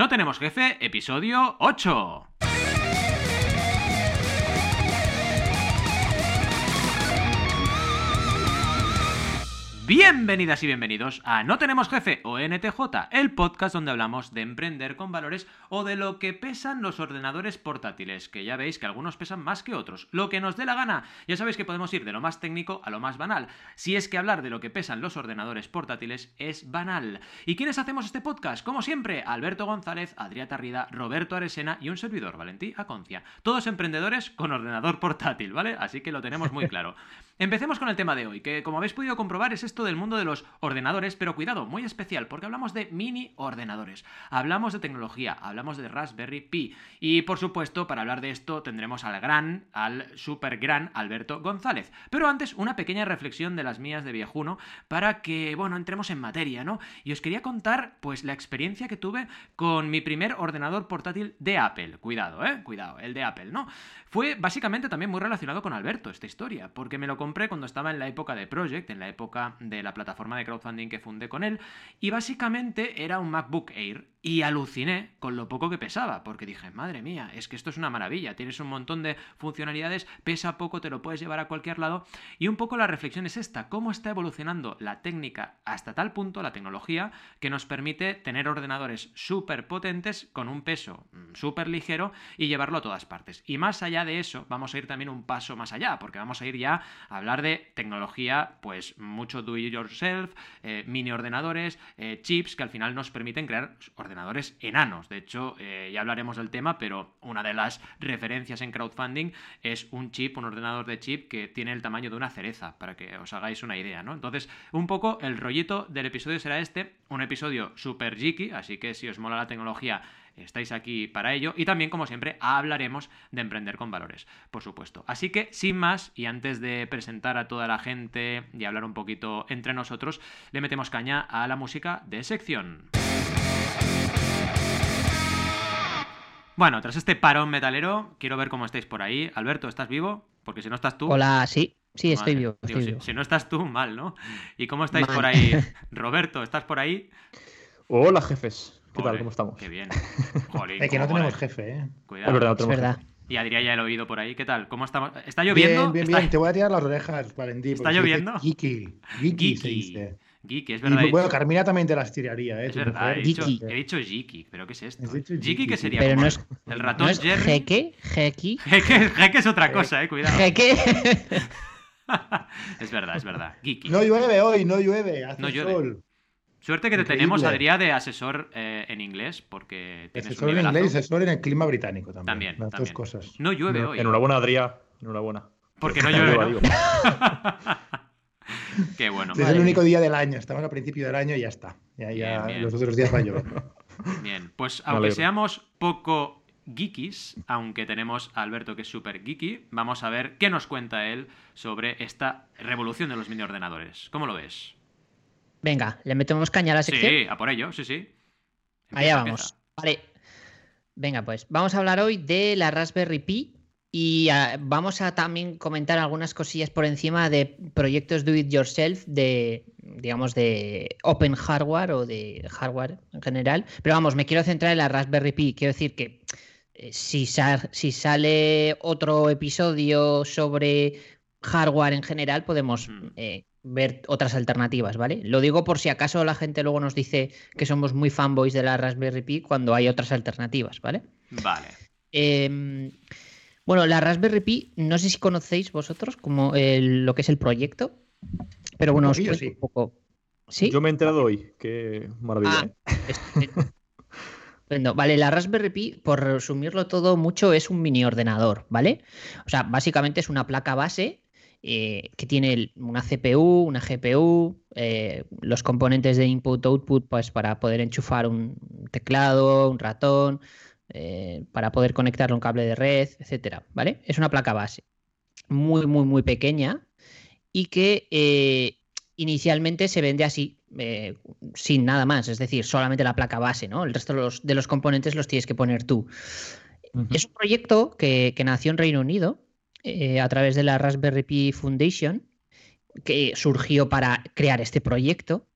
No tenemos jefe, episodio 8. Bienvenidas y bienvenidos a No Tenemos Jefe o NTJ, el podcast donde hablamos de emprender con valores o de lo que pesan los ordenadores portátiles, que ya veis que algunos pesan más que otros, lo que nos dé la gana. Ya sabéis que podemos ir de lo más técnico a lo más banal, si es que hablar de lo que pesan los ordenadores portátiles es banal. ¿Y quiénes hacemos este podcast? Como siempre, Alberto González, Adrià Tarrida, Roberto Aresena y un servidor, Valentí Aconcia. Todos emprendedores con ordenador portátil, ¿vale? Así que lo tenemos muy claro. Empecemos con el tema de hoy, que como habéis podido comprobar es esto del mundo de los ordenadores, pero cuidado, muy especial, porque hablamos de mini ordenadores, hablamos de tecnología, hablamos de Raspberry Pi, y por supuesto, para hablar de esto tendremos al gran, al super gran Alberto González. Pero antes, una pequeña reflexión de las mías de viejuno, para que, bueno, entremos en materia, ¿no? Y os quería contar, pues, la experiencia que tuve con mi primer ordenador portátil de Apple. Cuidado, ¿eh? Cuidado, el de Apple, ¿no? Fue básicamente también muy relacionado con Alberto esta historia, porque me lo compré cuando estaba en la época de Project, en la época de la plataforma de crowdfunding que fundé con él, y básicamente era un MacBook Air y aluciné con lo poco que pesaba, porque dije, madre mía, es que esto es una maravilla, tienes un montón de funcionalidades, pesa poco, te lo puedes llevar a cualquier lado. Y un poco la reflexión es esta, cómo está evolucionando la técnica hasta tal punto, la tecnología, que nos permite tener ordenadores súper potentes con un peso mm, súper ligero y llevarlo a todas partes. Y más allá de eso, vamos a ir también un paso más allá, porque vamos a ir ya a hablar de tecnología, pues mucho do it yourself, eh, mini ordenadores, eh, chips que al final nos permiten crear ordenadores enanos. De hecho, eh, ya hablaremos del tema, pero una de las referencias en crowdfunding es un chip, un ordenador de chip que tiene el tamaño de una cereza, para que os hagáis una idea, ¿no? Entonces, un poco el rollito del episodio será este, un episodio super geeky, así que si os mola la tecnología, estáis aquí para ello. Y también, como siempre, hablaremos de emprender con valores, por supuesto. Así que, sin más, y antes de presentar a toda la gente y hablar un poquito entre nosotros, le metemos caña a la música de sección. Bueno, tras este parón metalero, quiero ver cómo estáis por ahí. Alberto, ¿estás vivo? Porque si no estás tú. Hola, sí, sí, estoy vivo. Digo, estoy si, vivo. si no estás tú, mal, ¿no? ¿Y cómo estáis Mal. por ahí? Roberto, ¿estás por ahí? Hola, jefes. ¿Qué Joder, tal? ¿Cómo estamos? Qué bien. Jolín, Es que no tenemos mola. jefe, ¿eh? Cuidado. Es verdad, no Es verdad. jefe. Y Adrián ya el oído por ahí. ¿Qué tal? ¿Cómo estamos? ¿Está lloviendo? Bien, bien, ¿Está- bien. Te voy a tirar las orejas, Valentín. ¿Está lloviendo? Geeky. Geeky se Geeky. dice. Geeky, es Y, verdad. he bueno, dicho- Carmina también te las tiraría, ¿eh? es verdad, mujer. he dicho, he dicho Geeky, pero ¿qué es esto? Geeky, ¿qué sería? Pero no el- es- el ratón ¿No es Jerry. jeque? Jeque, jeque es otra cosa, eh, cuidado. ¿Jeque? es verdad, es verdad. Geeky. No llueve hoy, no llueve. Hace No llueve. sol. Suerte que te Increíble. tenemos, Adrián, de asesor eh, en inglés, porque tienes Asesor un en inglés y asesor en el clima británico también. También, Las también. dos cosas. No llueve hoy. Enhorabuena, Adrián. Enhorabuena. Porque no llueve, ¿no? Qué bueno. es el único día del año. Estamos al principio del año y ya está. Ya, ya Bien, los otros días va a llover. Bien, pues aunque seamos poco geekis, aunque tenemos a Alberto que es súper geeky, vamos a ver qué nos cuenta él sobre esta revolución de los mini ordenadores. ¿Cómo lo ves? Venga, ¿le metemos caña a la sección? Sí, a por ello, sí, sí. Allá vamos. empieza. Vale. Venga, pues vamos a hablar hoy de la Raspberry Pi y ah, vamos a también comentar algunas cosillas por encima de proyectos do it yourself de digamos de open hardware o de hardware en general, pero vamos, me quiero centrar en la Raspberry Pi, quiero decir que eh, si, sa- si sale otro episodio sobre hardware en general, podemos Mm. eh, ver otras alternativas, ¿vale? Lo digo por si acaso la gente luego nos dice que somos muy fanboys de la Raspberry Pi cuando hay otras alternativas, ¿vale? Vale. Em, bueno, la Raspberry Pi, no sé si conocéis vosotros como el- lo que es el proyecto, pero bueno, os cuento sí. un poco. ¿Sí? Yo me he enterado hoy. Qué maravilla, Ah, ¿eh? Vale, la Raspberry Pi, por resumirlo todo mucho, es un mini ordenador, ¿vale? O sea, básicamente es una placa base eh, que tiene una CPU, una GPU, eh, los componentes de input-output, pues para poder enchufar un teclado, un ratón, eh, para poder conectarle un cable de red, etcétera, ¿vale? Es una placa base muy, muy, muy pequeña y que eh, inicialmente se vende así, eh, sin nada más, es decir, solamente la placa base, ¿no? El resto de los, de los componentes los tienes que poner tú. Es un proyecto que, que nació en Reino Unido eh, a través de la Raspberry Pi Foundation, que surgió para crear este proyecto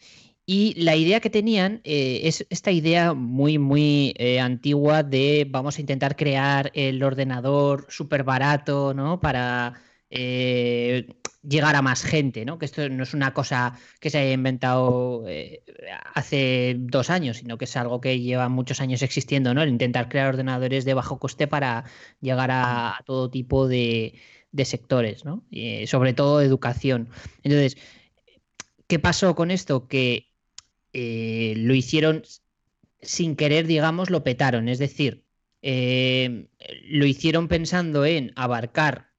Y la idea que tenían eh, es esta idea muy, muy eh, antigua de vamos a intentar crear el ordenador súper barato, ¿no? Para eh, llegar a más gente, ¿no? Que esto no es una cosa que se haya inventado hace dos años, sino que es algo que lleva muchos años existiendo, ¿no? El intentar crear ordenadores de bajo coste para llegar a, todo tipo de, de sectores, ¿no? sobre todo educación. Entonces, ¿qué pasó con esto? Que eh, lo hicieron sin querer, digamos, lo petaron. Es decir, eh, lo hicieron pensando en abarcar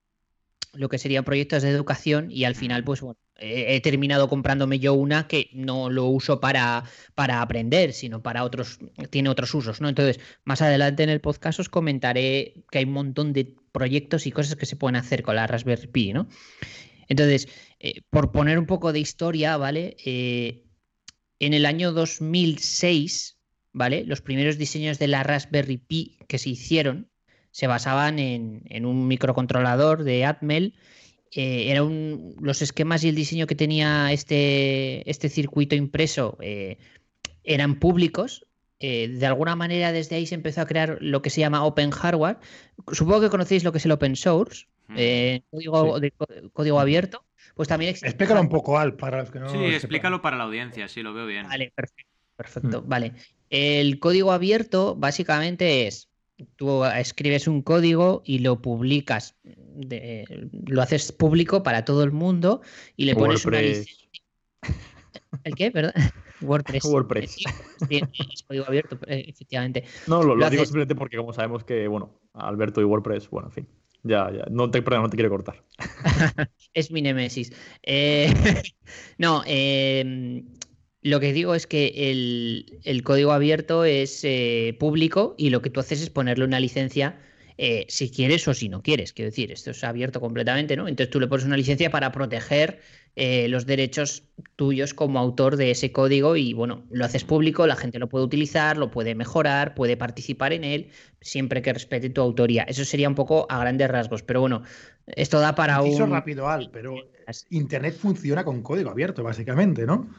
lo que serían proyectos de educación y al final, pues bueno, he terminado comprándome yo una que no lo uso para, para aprender, sino para otros, tiene otros usos, ¿no? Entonces, más adelante en el podcast os comentaré que hay un montón de proyectos y cosas que se pueden hacer con la Raspberry Pi, ¿no? Entonces, eh, por poner un poco de historia, ¿vale? En el año 2006, ¿vale? Los primeros diseños de la Raspberry Pi que se hicieron se basaban en, un microcontrolador de Atmel. Eh, eran los esquemas y el diseño que tenía este, este circuito impreso eh, eran públicos. Eh, de alguna manera desde ahí se empezó a crear lo que se llama Open Hardware. Supongo que conocéis lo que es el Open Source, código, código abierto. Pues también Explícalo un poco, Al, para los que no. Sí, explícalo para la audiencia, sí, lo veo bien. Vale, perfecto. perfecto. Mm. Vale. El código abierto básicamente es. Tú escribes un código y lo publicas, lo haces público para todo el mundo y le pones una licencia. ¿El qué? Perdón. WordPress. WordPress. Sí, es código abierto, efectivamente. No, lo, digo simplemente porque como sabemos que, bueno, Alberto y WordPress, bueno, en fin. Ya, ya. No te, no te quiero cortar. es mi nemesis. Eh, no, em, lo que digo es que el, código abierto es eh, público y lo que tú haces es ponerle una licencia eh, si quieres o si no quieres. Quiero decir, esto es abierto completamente, ¿no? Entonces tú le pones una licencia para proteger eh, los derechos tuyos como autor de ese código y bueno, lo haces público, la gente lo puede utilizar, lo puede mejorar, puede participar en él, siempre que respete tu autoría. Eso sería un poco a grandes rasgos, pero bueno, esto da para un... rápido, Al, pero Internet funciona con código abierto, básicamente, ¿no?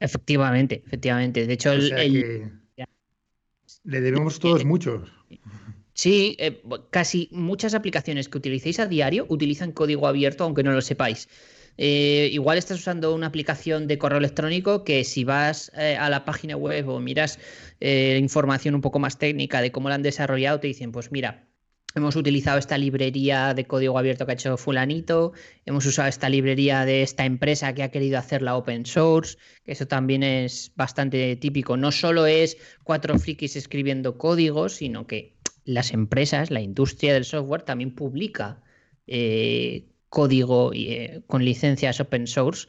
Efectivamente, efectivamente. De hecho, el, le debemos todos muchos. Sí, eh, casi muchas aplicaciones que utilicéis a diario utilizan código abierto, aunque no lo sepáis. Eh, igual estás usando una aplicación de correo electrónico que si vas eh, a la página web o miras información un poco más técnica de cómo la han desarrollado, te dicen, pues mira, hemos utilizado esta librería de código abierto que ha hecho fulanito, hemos usado esta librería de esta empresa que ha querido hacer la open source, que eso también es bastante típico. No solo es cuatro frikis escribiendo código, sino que las empresas, la industria del software también publica eh, código eh, con licencias open source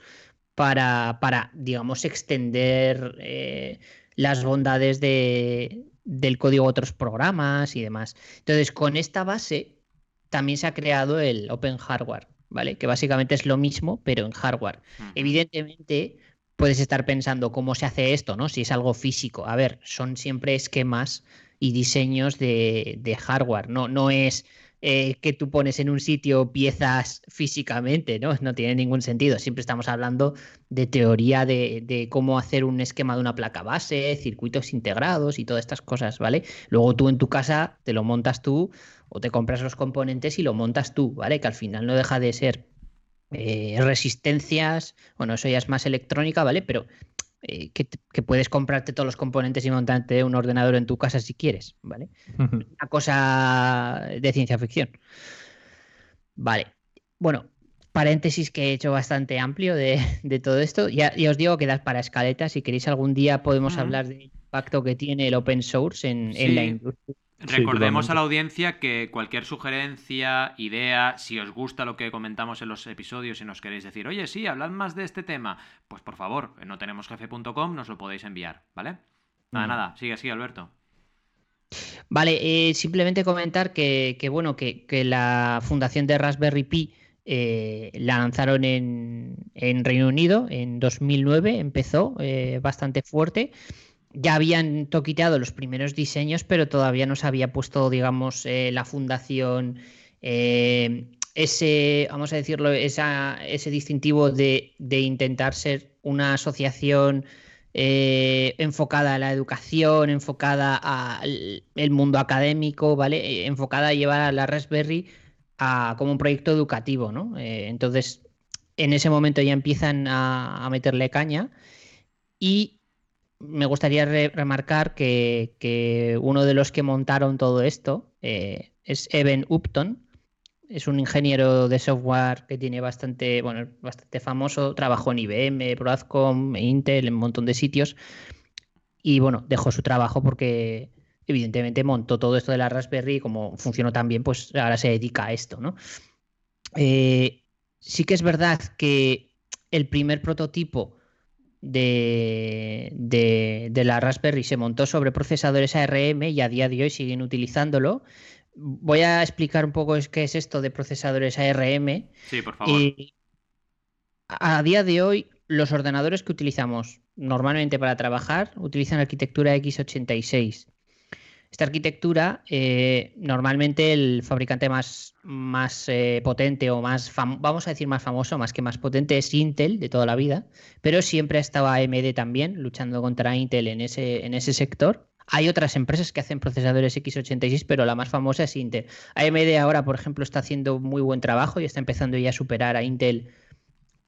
para, para digamos, extender eh, las bondades del código a otros programas y demás. Entonces, con esta base también se ha creado el Open Hardware, ¿vale? Que básicamente es lo mismo, pero en hardware. Evidentemente, puedes estar pensando cómo se hace esto, ¿no? Si es algo físico. A ver, son siempre esquemas y diseños de, hardware. No, no es eh, que tú pones en un sitio piezas físicamente, ¿no? No tiene ningún sentido. Siempre estamos hablando de teoría de, cómo hacer un esquema de una placa base, circuitos integrados y todas estas cosas, ¿vale? Luego tú en tu casa te lo montas tú o te compras los componentes y lo montas tú, ¿vale? Que al final no deja de ser eh, resistencias, bueno, eso ya es más electrónica, ¿vale? Pero eh, que, puedes comprarte todos los componentes y montarte un ordenador en tu casa si quieres, ¿vale? Una cosa de ciencia ficción. Vale. Bueno, paréntesis que he hecho bastante amplio de, todo esto. Ya, os digo que das para escaleta. Si queréis algún día podemos hablar del impacto que tiene el open source en, en la industria. Recordemos a la audiencia que cualquier sugerencia, idea, si os gusta lo que comentamos en los episodios y nos queréis decir, oye, sí, hablad más de este tema, pues por favor, en no tenemos jefe.com nos lo podéis enviar, ¿vale? Nada, nada, sigue así, Alberto. Vale, eh, simplemente comentar que, bueno, que, la fundación de Raspberry Pi eh, la lanzaron en, Reino Unido en 2009, empezó eh, bastante fuerte ya habían toquiteado los primeros diseños, pero todavía no se había puesto, digamos, eh, la fundación, eh, ese, vamos a decirlo, ese distintivo de, intentar ser una asociación eh, enfocada a la educación, enfocada al mundo académico, ¿vale? Enfocada a llevar a la Raspberry a, como un proyecto educativo, ¿no? Entonces, en ese momento ya empiezan a, a meterle caña y me gustaría re- remarcar que, uno de los que montaron todo esto eh, es Evan Upton. Es un ingeniero de software que tiene bastante, bueno, bastante famoso. Trabajó en IBM, Broadcom, Intel, en un montón de sitios. Y bueno, dejó su trabajo porque evidentemente montó todo esto de la Raspberry y como funcionó tan bien, pues ahora se dedica a esto, ¿no? Eh, sí que es verdad que el primer prototipo de, de- de la Raspberry se montó sobre procesadores ARM y a día de hoy siguen utilizándolo. Voy a explicar un poco qué es esto de procesadores ARM. Sí, por favor. Y a día de hoy, los ordenadores que utilizamos normalmente para trabajar utilizan arquitectura x86. Esta arquitectura, eh, normalmente el fabricante más, más eh, potente o más, vamos a decir más famoso, más que más potente, es Intel de toda la vida, pero siempre ha estado AMD también luchando contra Intel en ese, en ese sector. Hay otras empresas que hacen procesadores x86, pero la más famosa es Intel. AMD ahora, por ejemplo, está haciendo muy buen trabajo y está empezando ya a superar a Intel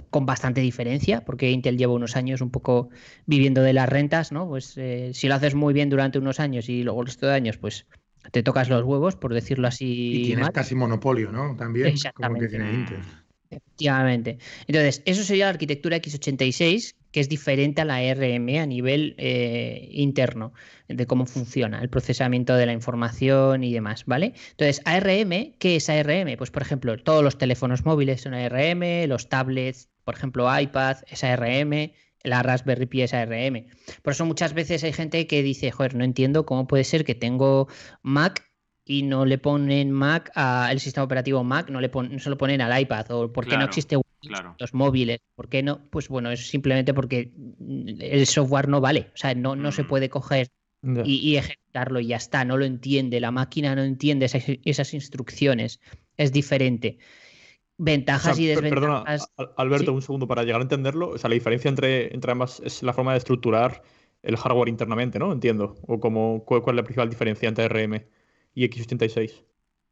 con bastante diferencia, porque Intel lleva unos años un poco viviendo de las rentas, ¿no? Pues eh, si lo haces muy bien durante unos años y luego el resto de años, pues te tocas los huevos, por decirlo así. Y tienes mal. casi monopolio, ¿no? También, como que Exactamente. tiene Intel. Efectivamente. Entonces, eso sería la arquitectura x86, que es diferente a la ARM a nivel eh, interno, de cómo funciona el procesamiento de la información y demás, ¿vale? Entonces, ARM, ¿qué es ARM? Pues, por ejemplo, todos los teléfonos móviles son ARM, los tablets, por ejemplo, iPad es ARM, la Raspberry Pi es ARM. Por eso muchas veces hay gente que dice, joder, no entiendo cómo puede ser que tengo Mac y no le ponen Mac al sistema operativo Mac, no le pon- no se lo ponen al iPad, o por qué no existe Windows claro. los móviles, ¿por qué no? Pues bueno, es simplemente porque el software no vale, o sea, no, no se Mm. puede coger y, y ejecutarlo y ya está, no lo entiende, la máquina no entiende esas, esas instrucciones, es diferente. O Ventajas sea, y perdona, desventajas. Al- Alberto, sí. un segundo, para llegar a entenderlo, o sea, la diferencia entre, entre ambas es la forma de estructurar el hardware internamente, ¿no? Entiendo. O como, cuál, cuál es la principal diferencia entre RM y x86.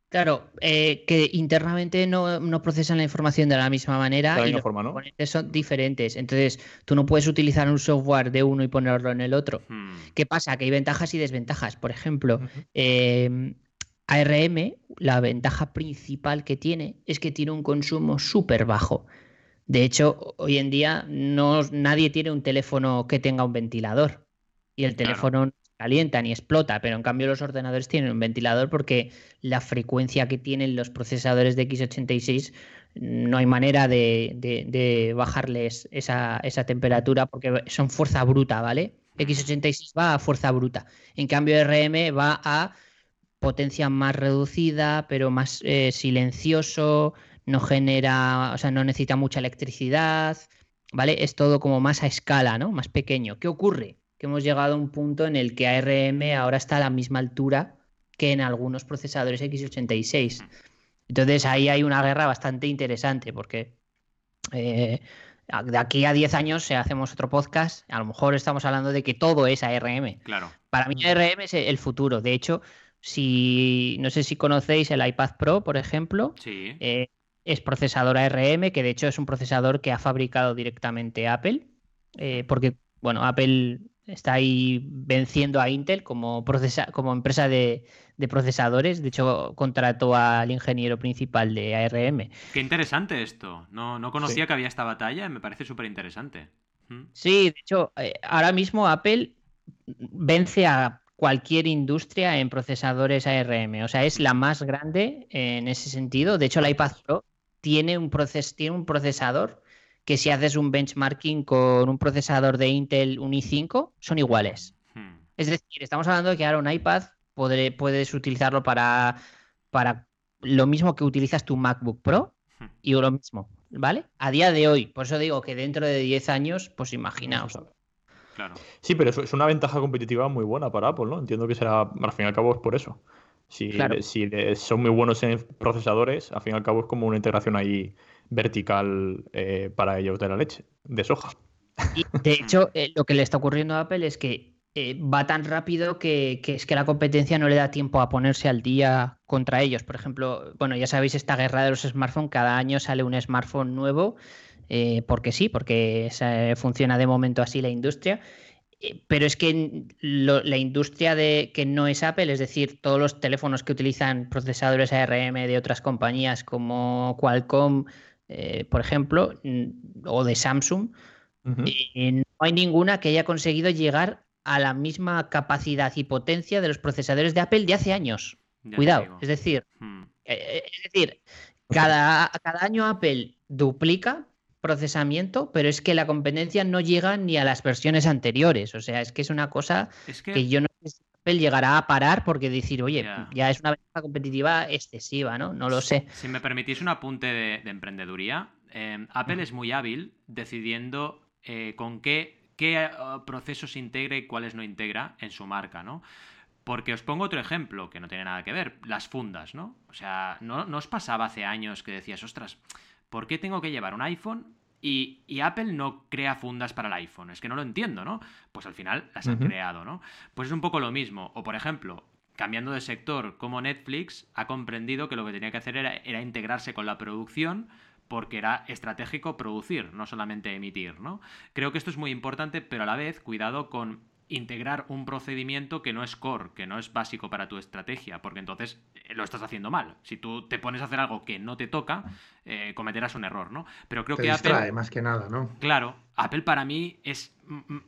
Claro, eh, que internamente no, no procesan la información de la misma manera De la y misma los forma, ¿no? componentes son diferentes. Entonces, tú no puedes utilizar un software de uno y ponerlo en el otro. Hmm. ¿Qué pasa? Que hay ventajas y desventajas. Por ejemplo, eh, ARM, la ventaja principal que tiene es que tiene un consumo súper bajo. De hecho, hoy en día no, nadie tiene un teléfono que tenga un ventilador y el teléfono no se calienta ni explota, pero en cambio los ordenadores tienen un ventilador porque la frecuencia que tienen los procesadores de x86 no hay manera de, bajarles esa, esa temperatura porque son fuerza bruta, ¿vale? x86 va a fuerza bruta. En cambio, RM va a potencia más reducida, pero más eh, silencioso, no genera, o sea, no necesita mucha electricidad, ¿vale? Es todo como más a escala, ¿no? Más pequeño. ¿Qué ocurre? Que hemos llegado a un punto en el que ARM ahora está a la misma altura que en algunos procesadores x86. Entonces ahí hay una guerra bastante interesante porque eh, de aquí a 10 años, si hacemos otro podcast, a lo mejor estamos hablando de que todo es ARM. Claro. Para mí ARM es el futuro. De hecho, si no sé si conocéis el iPad Pro, por ejemplo, Sí. eh, es procesador ARM, que de hecho es un procesador que ha fabricado directamente Apple, eh, porque bueno, Apple está ahí venciendo a Intel como, procesa- como empresa de, de procesadores. De hecho, contrató al ingeniero principal de ARM. Qué interesante esto. No, no conocía que había esta batalla y me parece súper interesante. Sí, de hecho, eh, ahora mismo Apple vence a cualquier industria en procesadores ARM. O sea, es la más grande en ese sentido. De hecho, el iPad Pro tiene un, proces- tiene un procesador que si haces un benchmarking con un procesador de Intel, un i5, son iguales. Hmm. Es decir, estamos hablando de que ahora un iPad podré- puedes utilizarlo para, para lo mismo que utilizas tu MacBook Pro Hmm. y lo mismo, ¿vale? A día de hoy, por eso digo que dentro de 10 años, pues imaginaos. Claro. Sí, pero eso es una ventaja competitiva muy buena para Apple, ¿no? Entiendo que será, al fin y al cabo, es por eso. Si, Claro. si son muy buenos en procesadores, al fin y al cabo es como una integración ahí vertical eh, para ellos de la leche, de soja. De hecho, eh, lo que le está ocurriendo a Apple es que eh, va tan rápido que, es que la competencia no le da tiempo a ponerse al día contra ellos. Por ejemplo, bueno, ya sabéis esta guerra de los smartphones, cada año sale un smartphone nuevo, porque sí, porque funciona de momento así la industria. Pero es que la industria de que no es Apple, es decir, todos los teléfonos que utilizan procesadores ARM de otras compañías como Qualcomm, eh, por ejemplo, o de Samsung, uh -huh. no hay ninguna que haya conseguido llegar a la misma capacidad y potencia de los procesadores de Apple de hace años. Ya Cuidado, es decir, hmm. eh, es decir, cada, cada año Apple duplica procesamiento, pero es que la competencia no llega ni a las versiones anteriores. O sea, es que es una cosa es que... que... yo no Apple llegará a parar porque decir, oye, yeah. ya es una ventaja competitiva excesiva, ¿no? No lo sé. Si me permitís un apunte de, de emprendeduría, eh, Apple es muy hábil decidiendo eh, con qué, qué uh, procesos integra y cuáles no integra en su marca, ¿no? Porque os pongo otro ejemplo que no tiene nada que ver, las fundas, ¿no? O sea, ¿no, no os pasaba hace años que decías, ostras, ¿por qué tengo que llevar un iPhone y, y, Apple no crea fundas para el iPhone? Es que no lo entiendo, ¿no? Pues al final las han uh -huh. creado, ¿no? Pues es un poco lo mismo. O por ejemplo, cambiando de sector, como Netflix ha comprendido que lo que tenía que hacer era, era integrarse con la producción porque era estratégico producir, no solamente emitir, ¿no? Creo que esto es muy importante, pero a la vez, cuidado con integrar un procedimiento que no es core, que no es básico para tu estrategia, porque entonces eh, lo estás haciendo mal. Si tú te pones a hacer algo que no te toca, eh, cometerás un error, ¿no? Pero creo te que distrae, Apple. más que nada, ¿no? Claro, Apple para mí es.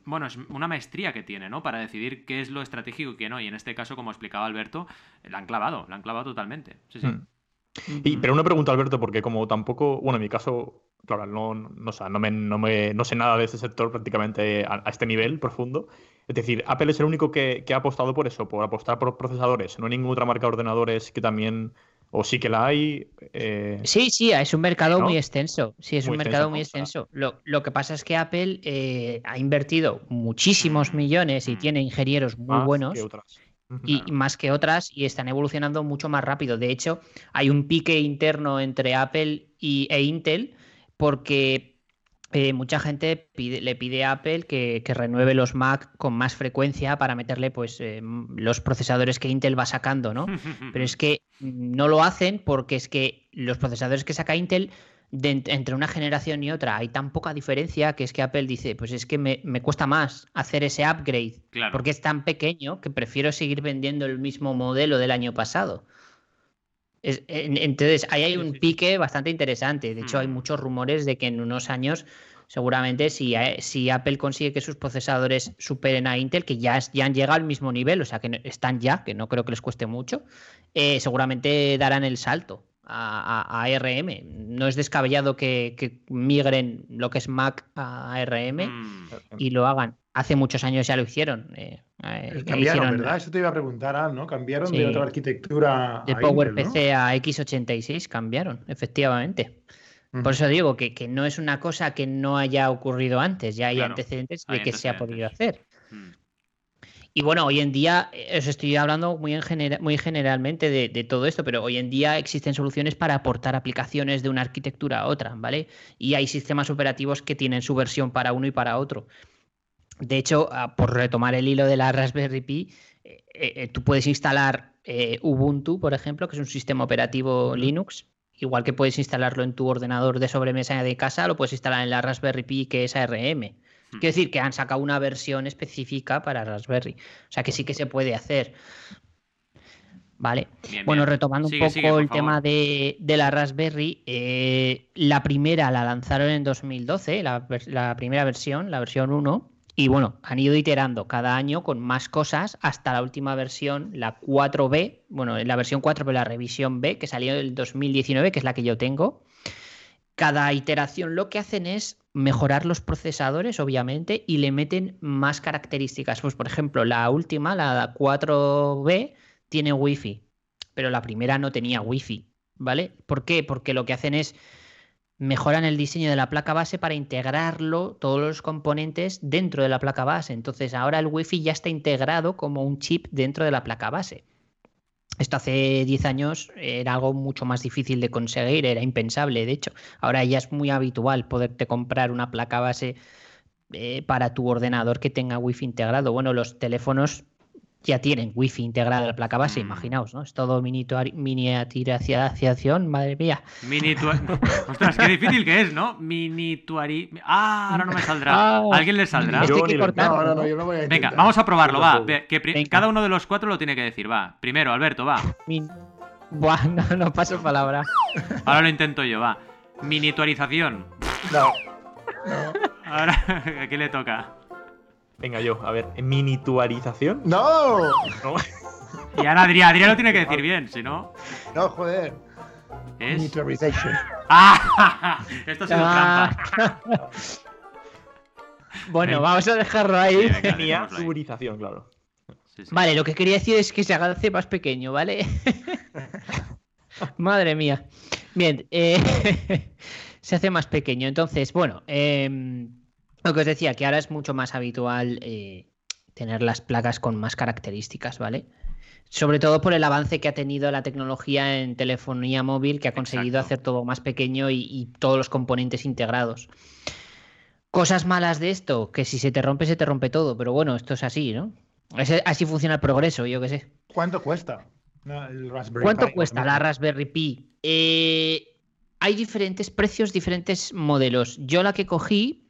Bueno, es una maestría que tiene, ¿no? Para decidir qué es lo estratégico y qué no. Y en este caso, como explicaba Alberto, la han clavado, la han clavado totalmente. Sí, sí. Hmm. Y, pero una pregunta, Alberto, porque como tampoco, bueno, en mi caso, claro, no, no, no, no, me, no, me, no sé nada de ese sector prácticamente a, a, este nivel profundo. Es decir, Apple es el único que, que, ha apostado por eso, por apostar por procesadores. No hay ninguna otra marca de ordenadores que también, o sí que la hay. Eh... Sí, sí, es un mercado muy extenso. Sí, es muy un mercado extenso, muy extenso. Lo, lo, que pasa es que Apple eh, ha invertido muchísimos millones y tiene ingenieros muy Más buenos. Que otras y más que otras y están evolucionando mucho más rápido. De hecho, hay un pique interno entre Apple y, e Intel porque eh, mucha gente pide, le pide a Apple que, que, renueve los Mac con más frecuencia para meterle pues eh, los procesadores que Intel va sacando, ¿no? Pero es que no lo hacen porque es que los procesadores que saca Intel de, entre una generación y otra hay tan poca diferencia que es que Apple dice, pues es que me, me cuesta más hacer ese upgrade claro. porque es tan pequeño que prefiero seguir vendiendo el mismo modelo del año pasado. Es, en, entonces, ahí hay un pique bastante interesante. De hecho, mm. hay muchos rumores de que en unos años, seguramente, si, si Apple consigue que sus procesadores superen a Intel, que ya, ya han llegado al mismo nivel, o sea, que están ya, que no creo que les cueste mucho, eh, seguramente darán el salto a, a, ARM. No es descabellado que, que, migren lo que es Mac a ARM mm. y lo hagan. Hace muchos años ya lo hicieron. Eh, eh, cambiaron, hicieron, ¿verdad? Eso te iba a preguntar, ¿no? Cambiaron sí. de otra arquitectura. De PowerPC ¿no? a x86 cambiaron, efectivamente. Por eso digo que, que, no es una cosa que no haya ocurrido antes, ya hay claro, antecedentes de hay que antecedentes. se ha podido hacer. Mm. Y bueno, hoy en día, eh, os estoy hablando muy, en genera muy generalmente de, de, todo esto, pero hoy en día existen soluciones para aportar aplicaciones de una arquitectura a otra, ¿vale? Y hay sistemas operativos que tienen su versión para uno y para otro. De hecho, ah, por retomar el hilo de la Raspberry Pi, eh, eh, tú puedes instalar eh, Ubuntu, por ejemplo, que es un sistema operativo Linux, igual que puedes instalarlo en tu ordenador de sobremesa de casa, lo puedes instalar en la Raspberry Pi, que es ARM. Quiero decir que han sacado una versión específica para Raspberry. O sea que sí que se puede hacer. Vale. Bien, bueno, bien. retomando un poco sigue, el favor. tema de, de, la Raspberry, la primera la lanzaron en 2012, la, la, primera versión, la versión 1, y bueno, han ido iterando cada año con más cosas hasta la última versión, la 4B, bueno, la versión 4, pero la revisión B, que salió en el 2019, que es la que yo tengo. Cada iteración lo que hacen es mejorar los procesadores, obviamente, y le meten más características. Pues, por ejemplo, la última, la 4B, tiene Wi-Fi, pero la primera no tenía Wi-Fi, ¿vale? ¿Por qué? Porque lo que hacen es mejoran el diseño de la placa base para integrarlo, todos los componentes, dentro de la placa base. Entonces, ahora el Wi-Fi ya está integrado como un chip dentro de la placa base. Esto hace 10 años era algo mucho más difícil de conseguir, era impensable, de hecho. Ahora ya es muy habitual poderte comprar una placa base eh, para tu ordenador que tenga wifi integrado. Bueno, los teléfonos ya tienen wifi integrado en la placa base, Mm. imaginaos, ¿no? Es todo miniaturización, madre mía. Minitua- Ostras, qué difícil que es, ¿no? Minituari. Ah, ahora no me saldrá. Ah, ¿A alguien le saldrá? Hay Yo que ni lo- cortarlo, No, no, no, ¿no? yo no voy a Venga, vamos a probarlo, va. Que pri- cada uno de los cuatro lo tiene que decir, va. Primero, Alberto, va. Min- Buah, no, no paso palabra. Ahora lo intento yo, va. Minituarización. No. No. Ahora, ¿a quién le toca? Venga, yo, a ver, minituarización. No. No, Y ahora Adrián, Adrián lo tiene que decir bien, si no. No, joder. Es. Miniaturization. ¡Ah! Esto ha sido Ah. trampa. Bueno, Venga. vamos a dejarlo ahí. Sí, miniaturización, claro. Sí, sí. Vale, lo que quería decir es que se hace más pequeño, ¿vale? Madre mía. Bien, eh, se hace más pequeño. Entonces, bueno, em, lo que os decía, que ahora es mucho más habitual eh, tener las placas con más características, ¿vale? Sobre todo por el avance que ha tenido la tecnología en telefonía móvil, que ha conseguido Exacto. hacer todo más pequeño y, y todos los componentes integrados. Cosas malas de esto, que si se te rompe, se te rompe todo, pero bueno, esto es así, ¿no? Así funciona el progreso, yo qué sé. ¿Cuánto cuesta? No, el Raspberry ¿Cuánto Pi, cuesta la. Raspberry Pi? Eh, hay diferentes precios, diferentes modelos. Yo la que cogí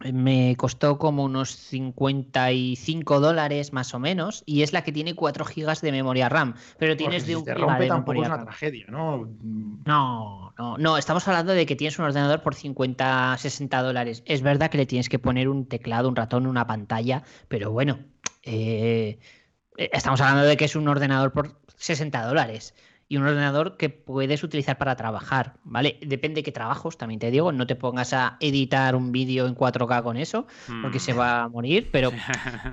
me costó como unos 55 dólares más o menos y es la que tiene 4 gigas de memoria RAM, pero tienes si de un te rompe de tampoco es una RAM. tragedia, ¿no? No, no, no, estamos hablando de que tienes un ordenador por 50, 60 dólares. Es verdad que le tienes que poner un teclado, un ratón, una pantalla, pero bueno, eh, eh, estamos hablando de que es un ordenador por 60 dólares y un ordenador que puedes utilizar para trabajar, ¿vale? Depende de qué trabajos, también te digo, no te pongas a editar un vídeo en 4K con eso, porque Mm. se va a morir, pero,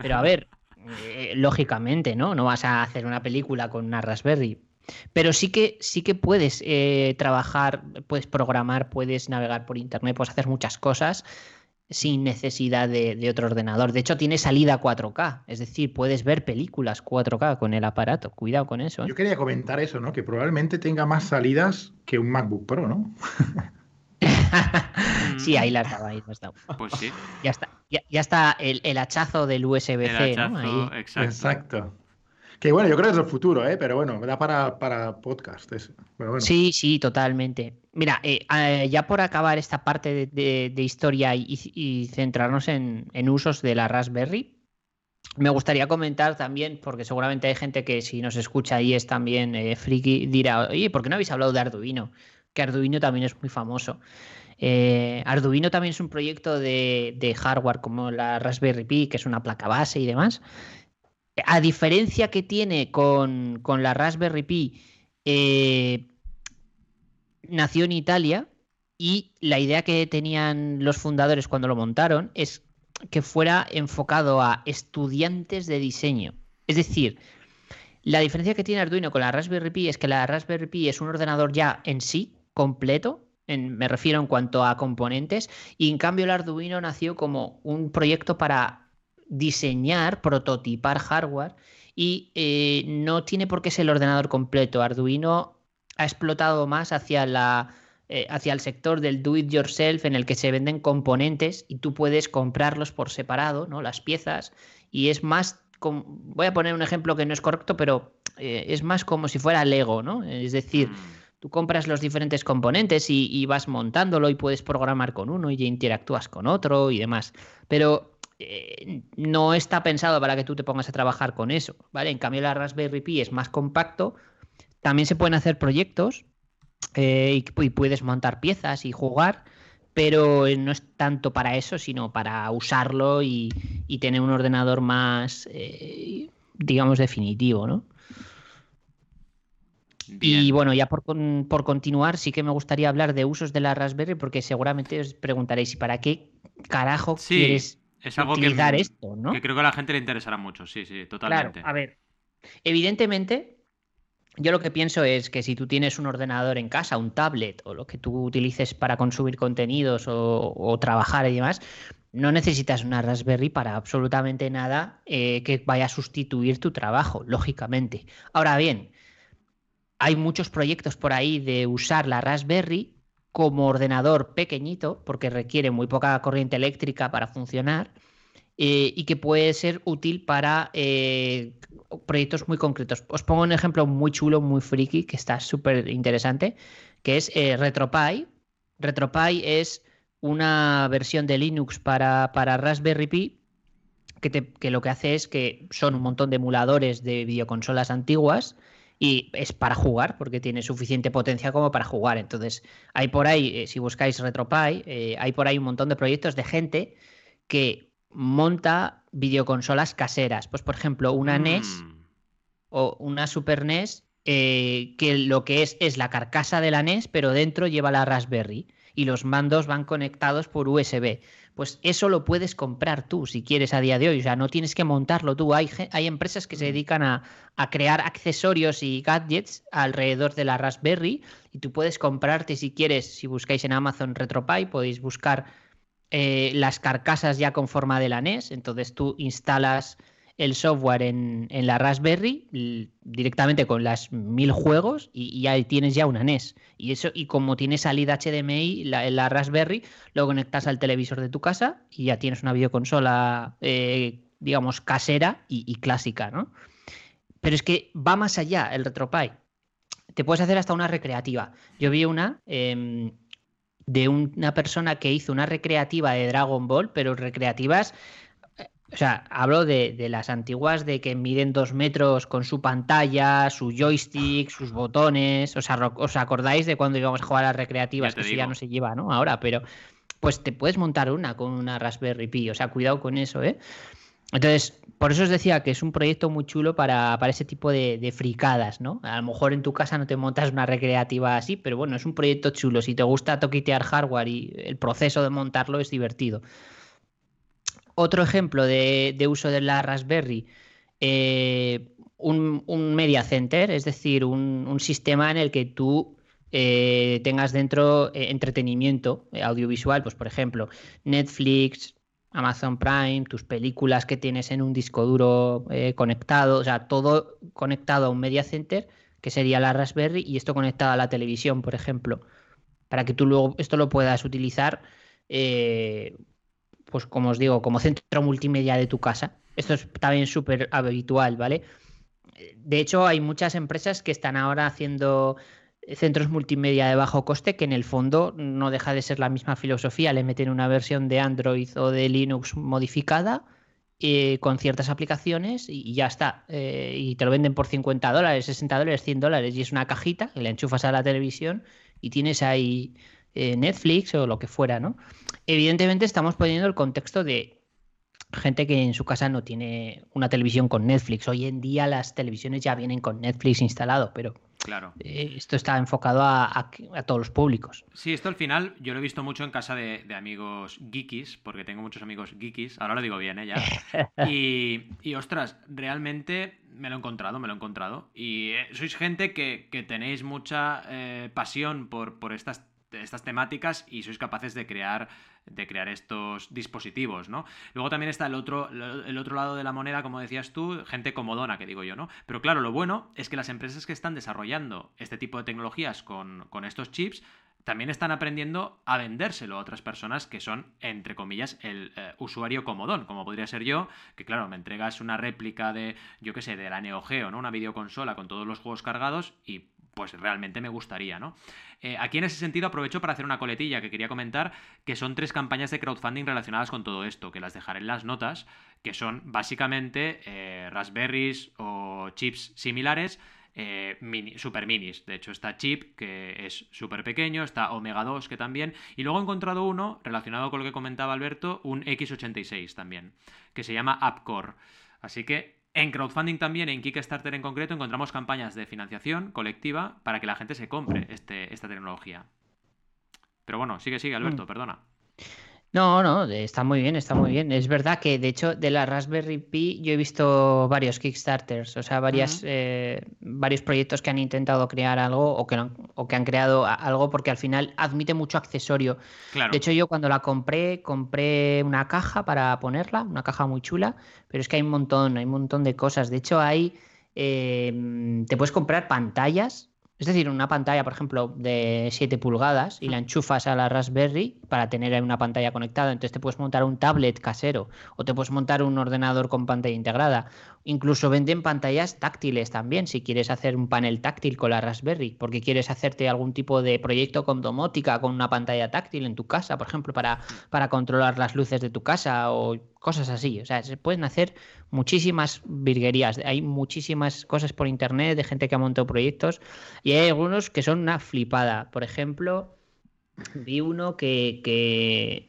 pero a ver, eh, lógicamente, ¿no? No vas a hacer una película con una Raspberry. Pero sí que, sí que puedes eh, trabajar, puedes programar, puedes navegar por internet, puedes hacer muchas cosas sin necesidad de, de otro ordenador. De hecho, tiene salida 4K, es decir, puedes ver películas 4K con el aparato. Cuidado con eso. ¿eh? Yo quería comentar eso, ¿no? Que probablemente tenga más salidas que un MacBook Pro, ¿no? sí, ahí la has dado, ahí la dado. Pues sí. Ya está, ya, ya está el, el hachazo del El USB-C, ¿no? Ahí. exacto. Exacto. Que bueno, yo creo que es el futuro, ¿eh? Pero bueno, da para, para podcast. Sí, sí, totalmente. Mira, eh, ya por acabar esta parte de, de- historia y, y centrarnos en, en usos de la Raspberry, me gustaría comentar también, porque seguramente hay gente que si nos escucha y es también eh, friki, dirá, oye, ¿por qué no habéis hablado de Arduino? Que Arduino también es muy famoso. Eh, Arduino también es un proyecto de, de hardware como la Raspberry Pi, que es una placa base y demás. A diferencia que tiene con, con la Raspberry Pi, eh, nació en Italia y la idea que tenían los fundadores cuando lo montaron es que fuera enfocado a estudiantes de diseño. Es decir, la diferencia que tiene Arduino con la Raspberry Pi es que la Raspberry Pi es un ordenador ya en sí, completo, en- me refiero en cuanto a componentes, y en cambio el Arduino nació como un proyecto para diseñar, prototipar hardware y eh, no tiene por qué ser el ordenador completo. Arduino ha explotado más hacia la eh, hacia el sector del do it yourself en el que se venden componentes y tú puedes comprarlos por separado, ¿no? Las piezas y es más voy a poner un ejemplo que no es correcto, pero eh, es más como si fuera Lego, ¿no? Es decir, Mm. tú compras los diferentes componentes y, y vas montándolo y puedes programar con uno y interactúas con otro y demás. Pero eh, no está pensado para que tú te pongas a trabajar con eso, ¿vale? En cambio la Raspberry Pi es más compacto, también se pueden hacer proyectos eh, y, y puedes montar piezas y jugar, pero eh, no es tanto para eso, sino para usarlo y, y tener un ordenador más, eh, digamos, definitivo, ¿no? Y bueno, ya por, por continuar, sí que me gustaría hablar de usos de la Raspberry, porque seguramente os preguntaréis, ¿y para qué carajo Sí, quieres Es algo que, utilizar esto, no? que creo que a la gente le interesará mucho. Sí, sí, totalmente. Claro, a ver. Evidentemente, yo lo que pienso es que si tú tienes un ordenador en casa, un tablet o lo que tú utilices para consumir contenidos o, o trabajar y demás, no necesitas una Raspberry para absolutamente nada eh, que vaya a sustituir tu trabajo, lógicamente. Ahora bien, hay muchos proyectos por ahí de usar la Raspberry como ordenador pequeñito, porque requiere muy poca corriente eléctrica para funcionar, eh, y que puede ser útil para eh, proyectos muy concretos. Os pongo un ejemplo muy chulo, muy friki, que está súper interesante, que es eh, RetroPie. RetroPie es una versión de Linux para, para Raspberry Pi que, que, lo que hace es que son un montón de emuladores de videoconsolas antiguas y es para jugar porque tiene suficiente potencia como para jugar. Entonces, hay por ahí, eh, si buscáis RetroPie, eh, hay por ahí un montón de proyectos de gente que monta videoconsolas caseras. Pues, por ejemplo, una NES Mm. o una Super NES eh, que lo que es es la carcasa de la NES, pero dentro lleva la Raspberry y los mandos van conectados por USB. Pues eso lo puedes comprar tú si quieres a día de hoy. O sea, no tienes que montarlo tú. Hay, hay empresas que se dedican a, a crear accesorios y gadgets alrededor de la Raspberry y tú puedes comprarte si quieres, si buscáis en Amazon RetroPie, podéis buscar eh, las carcasas ya con forma de la NES. Entonces tú instalas el software en, en la Raspberry directamente con las mil juegos y, y ahí tienes ya una NES. Y eso, y como tiene salida HDMI, la, en la Raspberry lo conectas al televisor de tu casa y ya tienes una videoconsola, eh, digamos, casera y, y clásica, ¿no? Pero es que va más allá el RetroPie. Te puedes hacer hasta una recreativa. Yo vi una em, de una persona que hizo una recreativa de Dragon Ball, pero recreativas o sea, hablo de, de las antiguas de que miden dos metros con su pantalla, su joystick, sus botones. ¿Os, os acordáis de cuando íbamos a jugar a las recreativas? Que eso ya no se lleva, ¿no? Ahora, pero pues te puedes montar una con una Raspberry Pi. O sea, cuidado con eso, ¿eh? Entonces, por eso os decía que es un proyecto muy chulo para, para ese tipo de, de fricadas, ¿no? A lo mejor en tu casa no te montas una recreativa así, pero bueno, es un proyecto chulo. Si te gusta toquitear hardware y el proceso de montarlo es divertido. Otro ejemplo de, uso de la Raspberry, eh, un, un media center, es decir, un, un sistema en el que tú eh, tengas dentro eh, entretenimiento audiovisual, pues por ejemplo, Netflix, Amazon Prime, tus películas que tienes en un disco duro conectado, o sea, todo conectado a un media center, que sería la Raspberry, y esto conectado a la televisión, por ejemplo, para que tú luego esto lo puedas utilizar, eh, pues como os digo, como centro multimedia de tu casa. Esto es también súper habitual, ¿vale? De hecho, hay muchas empresas que están ahora haciendo centros multimedia de bajo coste que en el fondo no deja de ser la misma filosofía. Le meten una versión de Android o de Linux modificada eh, con ciertas aplicaciones y, ya está. Eh, y te lo venden por 50 dólares, 60 dólares, 100 dólares y es una cajita que le enchufas a la televisión y tienes ahí eh, Netflix o lo que fuera, ¿no? Evidentemente estamos poniendo el contexto de gente que en su casa no tiene una televisión con Netflix. Hoy en día las televisiones ya vienen con Netflix instalado, pero Claro. eh, esto está enfocado a, a- a todos los públicos. Sí, esto al final yo lo he visto mucho en casa de, de amigos geekis, porque tengo muchos amigos geekis, ahora lo digo bien, ¿eh? Ya. Y, y, ostras, realmente me lo he encontrado, me lo he encontrado. Y eh, sois gente que, que tenéis mucha eh, pasión por, por estas, estas temáticas y sois capaces de crear, de crear estos dispositivos, ¿no? Luego también está el otro, el otro lado de la moneda, como decías tú, gente comodona, que digo yo, ¿no? Pero claro, lo bueno es que las empresas que están desarrollando este tipo de tecnologías con, con estos chips también están aprendiendo a vendérselo a otras personas que son, entre comillas, el eh, usuario comodón, como podría ser yo, que claro, me entregas una réplica de, yo qué sé, de la Neo Geo, ¿no? Una videoconsola con todos los juegos cargados y pues realmente me gustaría, ¿no? Eh, aquí en ese sentido aprovecho para hacer una coletilla que quería comentar, que son tres campañas de crowdfunding relacionadas con todo esto, que las dejaré en las notas, que son básicamente eh, Raspberries o chips similares eh, mini, super minis. De hecho, está Chip, que es súper pequeño, está Omega 2, que también. Y luego he encontrado uno, relacionado con lo que comentaba Alberto, un X86 también, que se llama AppCore. Así que en crowdfunding también, en Kickstarter en concreto, encontramos campañas de financiación colectiva para que la gente se compre este, esta tecnología. Pero bueno, sigue, sigue, Alberto, Mm. perdona. No, no, está muy bien, está muy bien. Es verdad que, de hecho, de la Raspberry Pi yo he visto varios Kickstarters, o sea, varias, eh, varios proyectos que han intentado crear algo o que, no han- o que han creado algo porque al final admite mucho accesorio. Claro. De hecho, yo cuando la compré, compré una caja para ponerla, una caja muy chula, pero es que hay un montón, hay un montón de cosas. De hecho, hay, eh, te puedes comprar pantallas Es decir, una pantalla, por ejemplo, de 7 pulgadas y la enchufas a la Raspberry para tener ahí una pantalla conectada. Entonces te puedes montar un tablet casero o te puedes montar un ordenador con pantalla integrada. Incluso venden pantallas táctiles también, si quieres hacer un panel táctil con la Raspberry, porque quieres hacerte algún tipo de proyecto con domótica, con una pantalla táctil en tu casa, por ejemplo, para, para controlar las luces de tu casa o cosas así. O sea, se pueden hacer muchísimas virguerías. Hay muchísimas cosas por internet de gente que ha montado proyectos y hay algunos que son una flipada. Por ejemplo, vi uno que,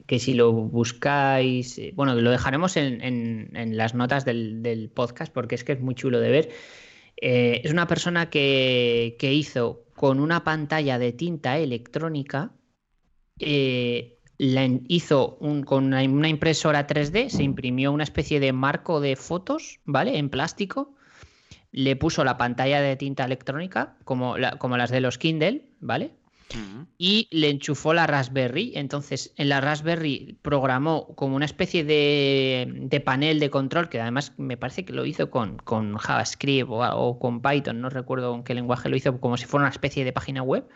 que, si lo buscáis, eh, bueno, lo dejaremos en, en, las notas del, del, podcast porque es que es muy chulo de ver. Eh, es una persona que, que, hizo con una pantalla de tinta electrónica. Eh, hizo un, con una, una, impresora 3D, se imprimió una especie de marco de fotos, ¿vale? En plástico. Le puso la pantalla de tinta electrónica, como, la, como las de los Kindle, ¿vale? Uh -huh. Y le enchufó la Raspberry. Entonces, en la Raspberry programó como una especie de, de panel de control, que además me parece que lo hizo con, con JavaScript o, o, con Python, no recuerdo con qué lenguaje lo hizo, como si fuera una especie de página web.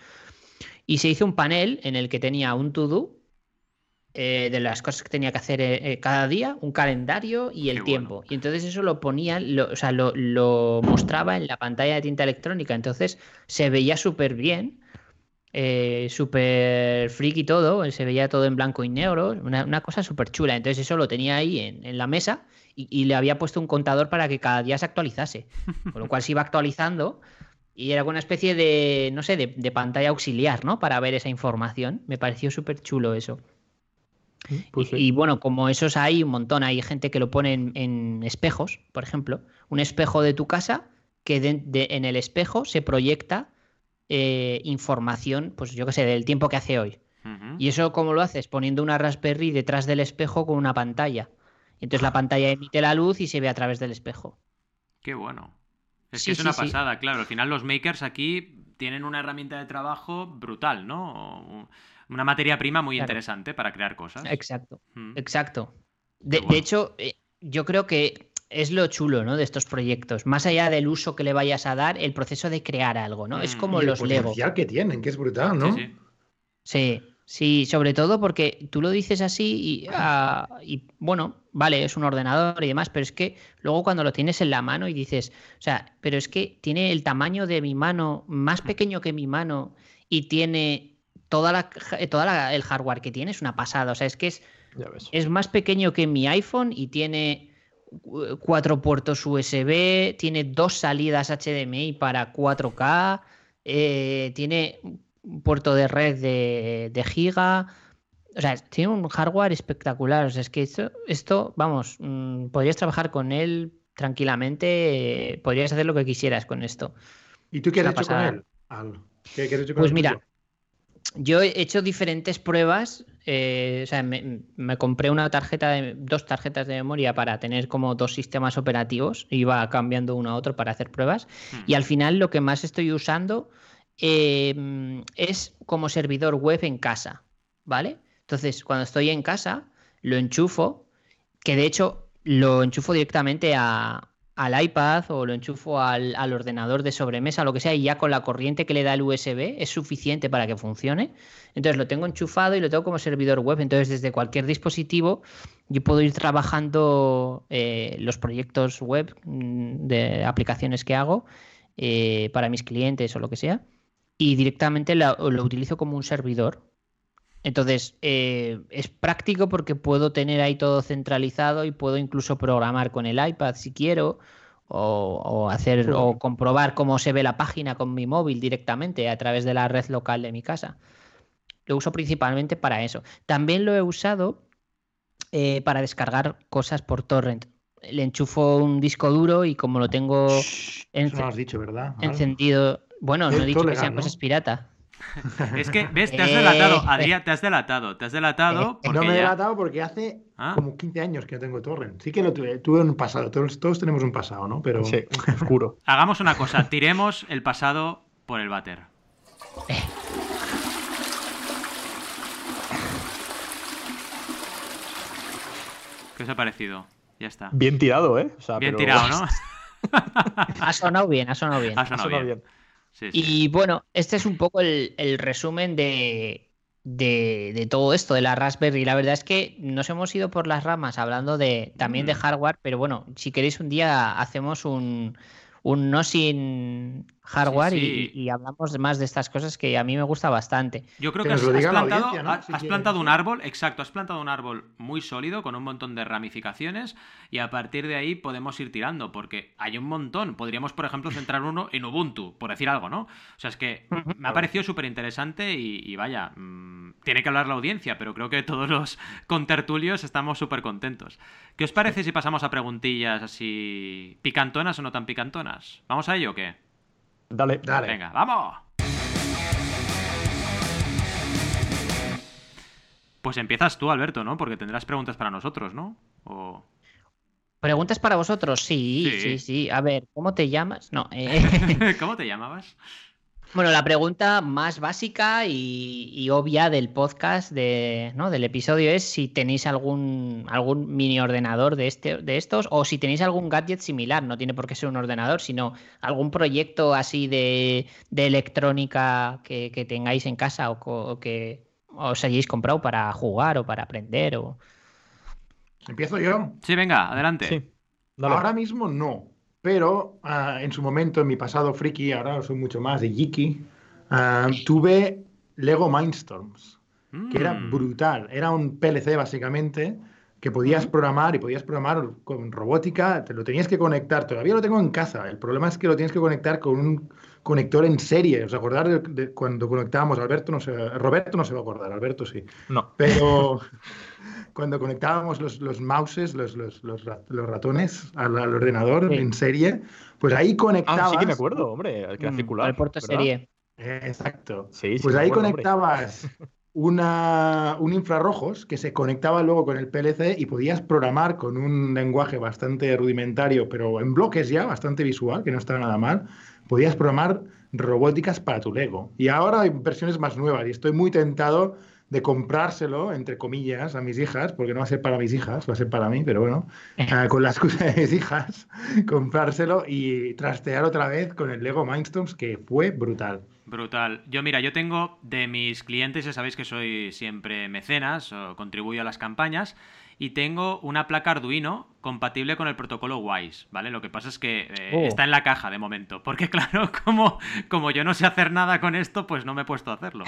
Y se hizo un panel en el que tenía un to-do eh, de las cosas que tenía que hacer eh, cada día, un calendario y el Qué tiempo. Bueno. Y entonces eso lo ponía, lo, o sea, lo, lo, mostraba en la pantalla de tinta electrónica. Entonces se veía súper bien, eh, súper freak y todo, se veía todo en blanco y negro, una, una cosa súper chula. Entonces eso lo tenía ahí en, en la mesa y, y, le había puesto un contador para que cada día se actualizase. Con lo cual se iba actualizando. Y era una especie de, no sé, de, de pantalla auxiliar, ¿no? Para ver esa información. Me pareció súper chulo eso. Pues sí. y, y, bueno, como esos hay un montón, hay gente que lo pone en, en espejos, por ejemplo, un espejo de tu casa que de, de, en el espejo se proyecta eh, información, pues yo qué sé, del tiempo que hace hoy. Uh -huh. Y eso, ¿cómo lo haces? Poniendo una Raspberry detrás del espejo con una pantalla. Entonces la pantalla emite la luz y se ve a través del espejo. Qué bueno. Es sí, que es una pasada, sí. claro. Al final los makers aquí tienen una herramienta de trabajo brutal, ¿no? una materia prima muy claro. interesante para crear cosas. Exacto, mm. exacto. De, bueno. de hecho, eh, yo creo que es lo chulo, ¿no? De estos proyectos. Más allá del uso que le vayas a dar, el proceso de crear algo, ¿no? Mm. Es como y los el Lego. que tienen, que es brutal, ¿no? Sí, sí. sí. Sí, sobre todo porque tú lo dices así y, uh, y, bueno, vale, es un ordenador y demás, pero es que luego cuando lo tienes en la mano y dices, o sea, pero es que tiene el tamaño de mi mano, más pequeño que mi mano y tiene toda la, toda la, el hardware que tiene, es una pasada, o sea, es que es, es más pequeño que mi iPhone y tiene cuatro puertos USB, tiene dos salidas HDMI para 4K, eh, tiene un puerto de red de, de, giga. O sea, tiene un hardware espectacular. O sea, es que esto, esto vamos, mmm, podrías trabajar con él tranquilamente, eh, podrías hacer lo que quisieras con esto. ¿Y tú qué has hecho pasada. con él? ¿Qué, qué has hecho con pues mira, yo he hecho diferentes pruebas. Eh, o sea, me, me, compré una tarjeta de dos tarjetas de memoria para tener como dos sistemas operativos. Iba cambiando uno a otro para hacer pruebas. Hmm. Y al final lo que más estoy usando eh, es como servidor web en casa, ¿vale? Entonces, cuando estoy en casa, lo enchufo, que de hecho lo enchufo directamente a, al iPad o lo enchufo al, al, ordenador de sobremesa, lo que sea, y ya con la corriente que le da el USB es suficiente para que funcione. Entonces lo tengo enchufado y lo tengo como servidor web. Entonces desde cualquier dispositivo yo puedo ir trabajando eh, los proyectos web mm, de aplicaciones que hago eh, para mis clientes o lo que sea y directamente lo, lo utilizo como un servidor. Entonces, eh, es práctico porque puedo tener ahí todo centralizado y puedo incluso programar con el iPad si quiero, o, o hacer sí. o comprobar cómo se ve la página con mi móvil directamente a través de la red local de mi casa. Lo uso principalmente para eso. También lo he usado eh, para descargar cosas por torrent. Le enchufo un disco duro y como lo tengo Shh, enc no has dicho, ¿verdad? Encendido. Bueno, no he dicho legal, que sean ¿no? cosas pirata. Es que, ves, te has delatado, eh, Adrián, te has delatado, te has delatado. Eh, no me he delatado porque hace ¿Ah? como 15 años que no tengo torrent. Sí que lo tuve, tuve en un pasado, todos, todos, tenemos un pasado, ¿no? Pero sí, oscuro. Hagamos una cosa, tiremos el pasado por el váter. Eh. ¿Qué os ha parecido? Ya está. Bien tirado, ¿eh? O sea, bien pero... tirado, ¿no? ha sonado bien, ha sonado bien. Ha sonado, ha sonado bien. bien. Y bueno, este es un poco el, resumen de, de, todo esto, de la Raspberry. La verdad es que nos hemos ido por las ramas hablando de también de mm. hardware, pero bueno, si queréis un día hacemos un, un no sin hardware Y, hablamos más de estas cosas que a mí me gusta bastante. Yo creo que, has, plantado, has plantado un árbol, exacto, has plantado un árbol muy sólido con un montón de ramificaciones y a partir de ahí podemos ir tirando porque hay un montón. Podríamos, por ejemplo, centrar uno en Ubuntu, por decir algo, ¿no? O sea, es que me ha parecido súper interesante y, vaya, mm, tiene que hablar la audiencia, pero creo que todos los contertulios estamos súper contentos. ¿Qué os parece si pasamos a preguntillas así picantonas o no tan picantonas? ¿Vamos a ello o qué? Dale. Dale. Venga, vamos. Pues empiezas tú, Alberto, ¿no? Porque tendrás preguntas para nosotros, ¿no? O... ¿Preguntas para vosotros? Sí, sí, sí, A ver, ¿cómo te llamas? No. Eh... ¿Cómo te llamabas? Bueno, la pregunta más básica y, obvia del podcast de, ¿no? del episodio es si tenéis algún, algún mini ordenador de, este, de estos o si tenéis algún gadget similar. No tiene por qué ser un ordenador, sino algún proyecto así de, electrónica que, tengáis en casa o, que os hayáis comprado para jugar o para aprender. O... ¿Empiezo yo? Sí, venga, adelante. Ahora mismo no, pero ah, en su momento, en mi pasado friki, ahora soy mucho más de Yiki, ah, tuve Lego Mindstorms, que era mm. brutal. Era un PLC básicamente que podías programar y podías programar con robótica, te lo tenías que conectar. Todavía lo tengo en casa. El problema es que lo tienes que conectar con un conector en serie. ¿Os acordáis de, cuando conectábamos? Alberto no se, Roberto no se va a acordar, Alberto sí. No. Pero cuando conectábamos los, los mouses, los, los, los, ratones al, ordenador en serie, pues ahí conectabas. Ah, sí que me acuerdo, hombre, que era mm, circular. El puerto serie. exacto. Sí, pues ahí conectabas una, un infrarrojos que se conectaba luego con el PLC y podías programar con un lenguaje bastante rudimentario, pero en bloques ya, bastante visual, que no estaba nada mal. Podías programar robóticas para tu Lego. Y ahora hay versiones más nuevas y estoy muy tentado de comprárselo, entre comillas, a mis hijas, porque no va a ser para mis hijas, va a ser para mí, pero bueno, eh. Ah, con la excusa de mis hijas, comprárselo y trastear otra vez con el Lego Mindstorms, que fue brutal. Brutal. Yo, mira, yo tengo de mis clientes, ya sabéis que soy siempre mecenas, o contribuyo a las campañas, y tengo una placa Arduino compatible con el protocolo WISE, ¿vale? Lo que pasa es que eh, oh. está en la caja de momento, porque claro, como, como yo no sé hacer nada con esto, pues no me he puesto a hacerlo.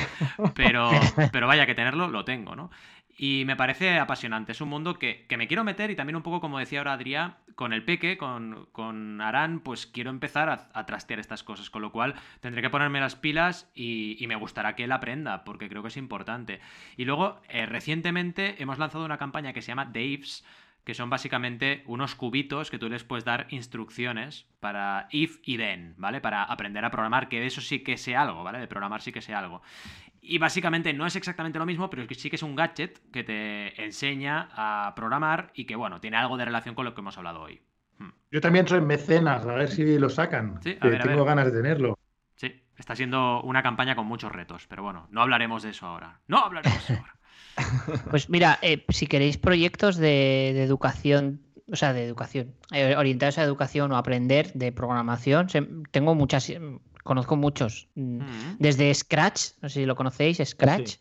Pero, pero vaya, que tenerlo lo tengo, ¿no? Y me parece apasionante. Es un mundo que, me quiero meter y también un poco, como decía ahora Adrián, con el peque, con, con Arán, pues quiero empezar a, trastear estas cosas. Con lo cual tendré que ponerme las pilas y, me gustará que él aprenda, porque creo que es importante. Y luego, eh, recientemente hemos lanzado una campaña que se llama Daves, que son básicamente unos cubitos que tú les puedes dar instrucciones para if y then, ¿vale? Para aprender a programar, que de eso sí que sé algo, ¿vale? De programar sí que sé algo. Y básicamente no es exactamente lo mismo, pero sí que es un gadget que te enseña a programar y que, bueno, tiene algo de relación con lo que hemos hablado hoy. Hmm. Yo también soy mecenas, a ver si lo sacan. Sí, tengo ganas de tenerlo. Sí, está siendo una campaña con muchos retos, pero bueno, no hablaremos de eso ahora. No hablaremos de eso ahora. Pues mira, eh, si queréis proyectos de, educación, o sea, de educación, eh, orientados a educación o aprender de programación, tengo muchas Conozco muchos. Mm, desde Scratch, no sé si lo conocéis, Scratch.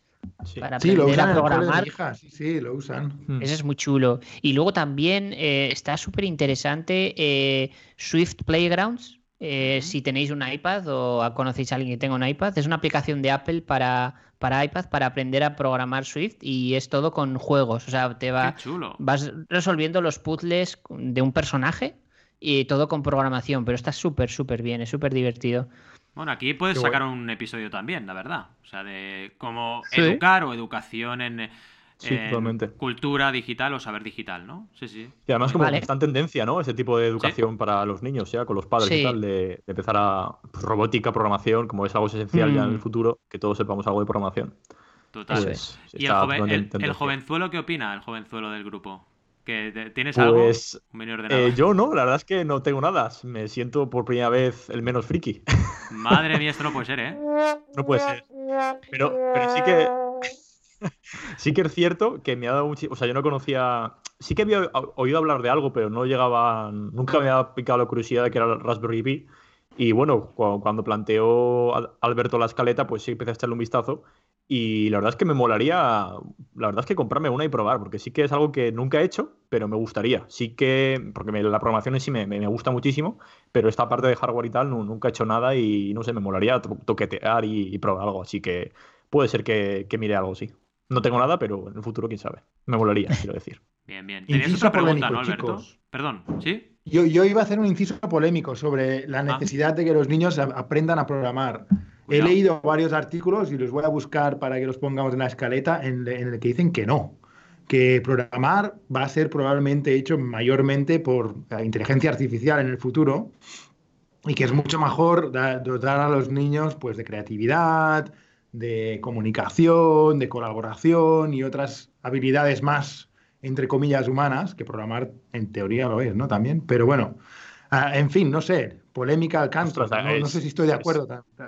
Para aprender a programar. Sí, lo usan. Mm. Ese es muy chulo. Y luego también eh, está súper interesante eh, Swift Playgrounds. Eh, si tenéis un iPad o conocéis a alguien que tenga un iPad, es una aplicación de Apple para, para iPad para aprender a programar Swift y es todo con juegos. O sea, te va, vas resolviendo los puzzles de un personaje y todo con programación, pero está súper, súper bien, es súper divertido. Bueno, aquí puedes sacar un episodio también, la verdad. O sea, de cómo educar o educación en, cultura digital o saber digital, ¿no? Sí, sí. Y además como está en tendencia, ¿no? Ese tipo de educación para los niños, ya con los padres y tal, de, empezar a pues, robótica, programación, como es algo esencial ya en el mm. futuro, que todos sepamos algo de programación. Total. Pues, ¿Y el, el jovenzuelo qué opina, el jovenzuelo del grupo? ¿Tienes algo? Pues, eh, yo no, la verdad es que no tengo nada. Me siento por primera vez el menos friki. Madre mía, esto no puede ser, ¿eh? No puede ser. Pero, pero sí que. sí que es cierto que me ha dado mucho. O sea, yo no conocía. Sí que había oído hablar de algo, pero no llegaba. Nunca me había picado la curiosidad de que era el Raspberry Pi. Y bueno, cuando planteó Alberto la escaleta, pues sí empecé a echarle un vistazo. Y la verdad es que me molaría, la verdad es que comprarme una y probar, porque sí que es algo que nunca he hecho, pero me gustaría. Sí que, porque la programación en sí me, me, gusta muchísimo, pero esta parte de hardware y tal nunca he hecho nada y no sé, me molaría toquetear y, probar algo. Así que puede ser que, que mire algo, sí. No tengo nada, pero en el futuro, quién sabe. Me molaría, quiero decir. Bien, bien. Tenías otra pregunta, ¿no, Alberto? Perdón, ¿sí? Yo, yo, iba a hacer un inciso polémico sobre la ah. necesidad de que los niños aprendan a programar. He leído varios artículos y los voy a buscar para que los pongamos en la escaleta en, el que dicen que no, que programar va a ser probablemente hecho mayormente por la inteligencia artificial en el futuro y que es mucho mejor dotar a los niños pues, de creatividad, de comunicación, de colaboración y otras habilidades más, entre comillas, humanas, que programar en teoría lo es, ¿no? También, pero bueno, ah, en fin, no sé, polémica al canto. no, sé si estoy de acuerdo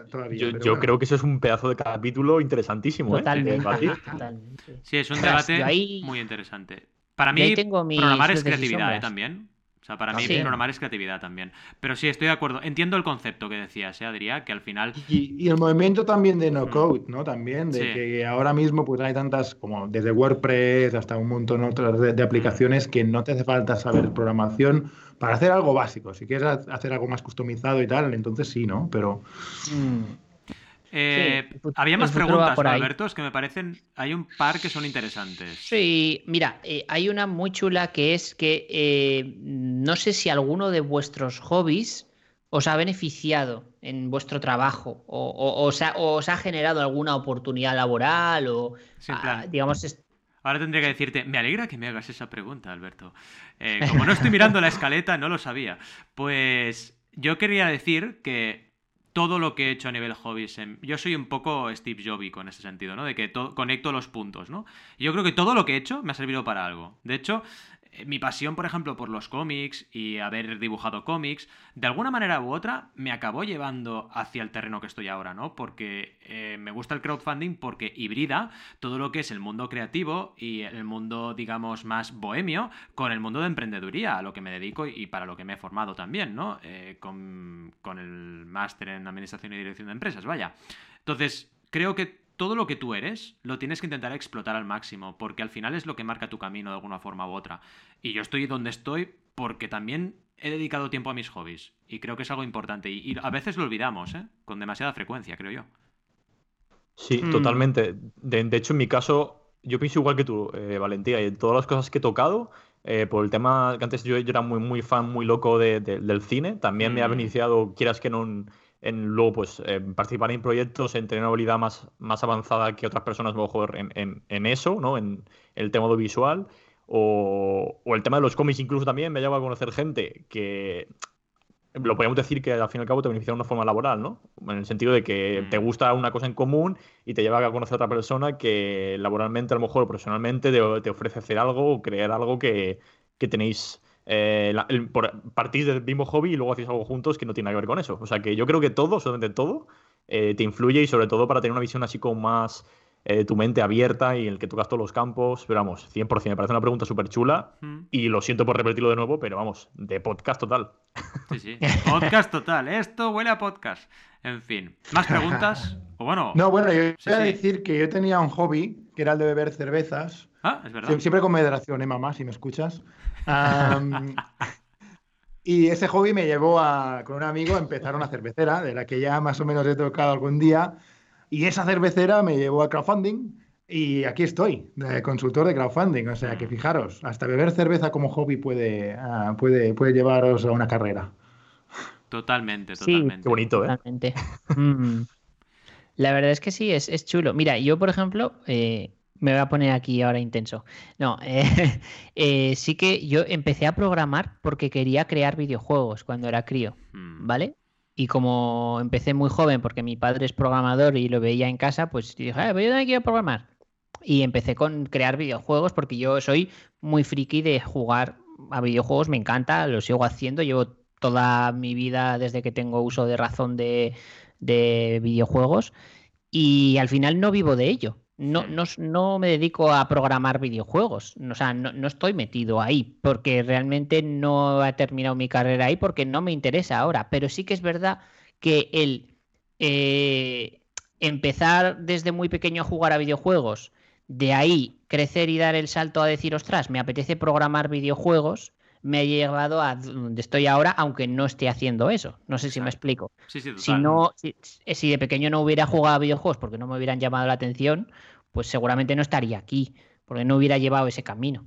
todavía. Yo, creo que eso es un pedazo de capítulo interesantísimo. ¿eh? Totalmente. Sí, es un debate muy interesante. Para mí, programar es creatividad ¿eh? también. O sea, para mí programar es creatividad también. Pero sí, estoy de acuerdo. Entiendo el concepto que decías, ¿eh, Adrián? Que al final... Y, el movimiento también de no mm. code, ¿no? También, de que ahora mismo pues hay tantas, como desde WordPress hasta un montón otras de, de aplicaciones que no te hace falta saber programación para hacer algo básico. Si quieres hacer algo más customizado y tal, entonces sí, ¿no? Pero... Mm. Eh, había más preguntas, por Alberto, es que me parecen, hay un par que son interesantes. Sí, mira, eh, hay una muy chula que es que eh, no sé si alguno de vuestros hobbies os ha beneficiado en vuestro trabajo o, os, ha, generado alguna oportunidad laboral o, ah, digamos, Ahora tendría que decirte, me alegra que me hagas esa pregunta, Alberto. como no estoy mirando la escaleta, no lo sabía. Pues yo quería decir que todo lo que he hecho a nivel hobbies. Yo soy un poco Steve Jobs en ese sentido, ¿no? De que conecto los puntos, ¿no? Yo creo que todo lo que he hecho me ha servido para algo. De hecho, mi pasión, por ejemplo, por los cómics y haber dibujado cómics, de alguna manera u otra me acabó llevando hacia el terreno que estoy ahora, ¿no? Porque eh, me gusta el crowdfunding porque hibrida todo lo que es el mundo creativo y el mundo, digamos, más bohemio con el mundo de emprendeduría, a lo que me dedico y para lo que me he formado también, ¿no? Eh, con, con el máster en Administración y Dirección de Empresas, vaya. Entonces, creo que todo lo que tú eres lo tienes que intentar explotar al máximo, porque al final es lo que marca tu camino de alguna forma u otra. Y yo estoy donde estoy porque también he dedicado tiempo a mis hobbies, y creo que es algo importante, y, a veces lo olvidamos, ¿eh? con demasiada frecuencia, creo yo. Sí, hmm. totalmente. De, hecho, en mi caso, yo pienso igual que tú, eh, Valentía, y en todas las cosas que he tocado, eh, por el tema que antes yo, era muy, muy fan, muy loco del cine, también me ha hmm. beneficiado, quieras que no, en luego pues eh, participar en proyectos, en tener una habilidad más, más avanzada que otras personas mejor en, en, en eso, ¿no? En, el tema audiovisual. O, o, el tema de los cómics incluso también me lleva a conocer gente que lo podríamos decir que al fin y al cabo te beneficia de una forma laboral, ¿no? En el sentido de que te mm. gusta una cosa en común y te lleva a conocer a otra persona que laboralmente, a lo mejor, o profesionalmente, te, te ofrece hacer algo o crear algo que, que tenéis eh, partís del mismo hobby y luego hacéis algo juntos que no tiene nada que ver con eso. O sea que yo creo que todo, absolutamente todo, eh, te influye y sobre todo para tener una visión así como más eh, tu mente abierta y en el que tocas todos los campos. Pero vamos, 100%, me parece una pregunta súper chula mm. y lo siento por repetirlo de nuevo, pero vamos, de podcast total. Sí, sí, podcast total. Esto huele a podcast. En fin, ¿más preguntas? O bueno, no, bueno, yo voy a decir que yo tenía un hobby que era el de beber cervezas. Ah, es verdad. Siempre con moderación, ¿eh, mamá? Si me escuchas y ese hobby me llevó a, con un amigo a empezar una cervecera, de la que ya más o menos he tocado algún día. Y esa cervecera me llevó a crowdfunding. Y aquí estoy, de consultor de crowdfunding. O sea que fijaros, hasta beber cerveza como hobby puede, ah, puede, puede llevaros a una carrera. Totalmente, totalmente. Qué bonito, ¿eh? Mm. La verdad es que sí, es, es chulo. Mira, yo, por ejemplo, eh, me voy a poner aquí ahora intenso. No, eh, eh, sí que yo empecé a programar porque quería crear videojuegos cuando era crío, mm. ¿vale? Y como empecé muy joven porque mi padre es programador y lo veía en casa, pues dije, ah, pues yo también quiero programar. Y empecé con crear videojuegos porque yo soy muy friki de jugar a videojuegos, me encanta, lo sigo haciendo, llevo toda mi vida desde que tengo uso de razón de, de videojuegos y al final no vivo de ello no, no, no, me dedico a programar videojuegos, o sea, no, estoy metido ahí, porque realmente no he terminado mi carrera ahí, porque no me interesa ahora, pero sí que es verdad que el eh, empezar desde muy pequeño a jugar a videojuegos, de ahí crecer y dar el salto a decir, ostras, me apetece programar videojuegos, me ha llevado a donde estoy ahora, aunque no esté haciendo eso. No sé si me explico. si, no, si, de pequeño no hubiera jugado a videojuegos porque no me hubieran llamado la atención, pues seguramente no estaría aquí, porque no hubiera llevado ese camino.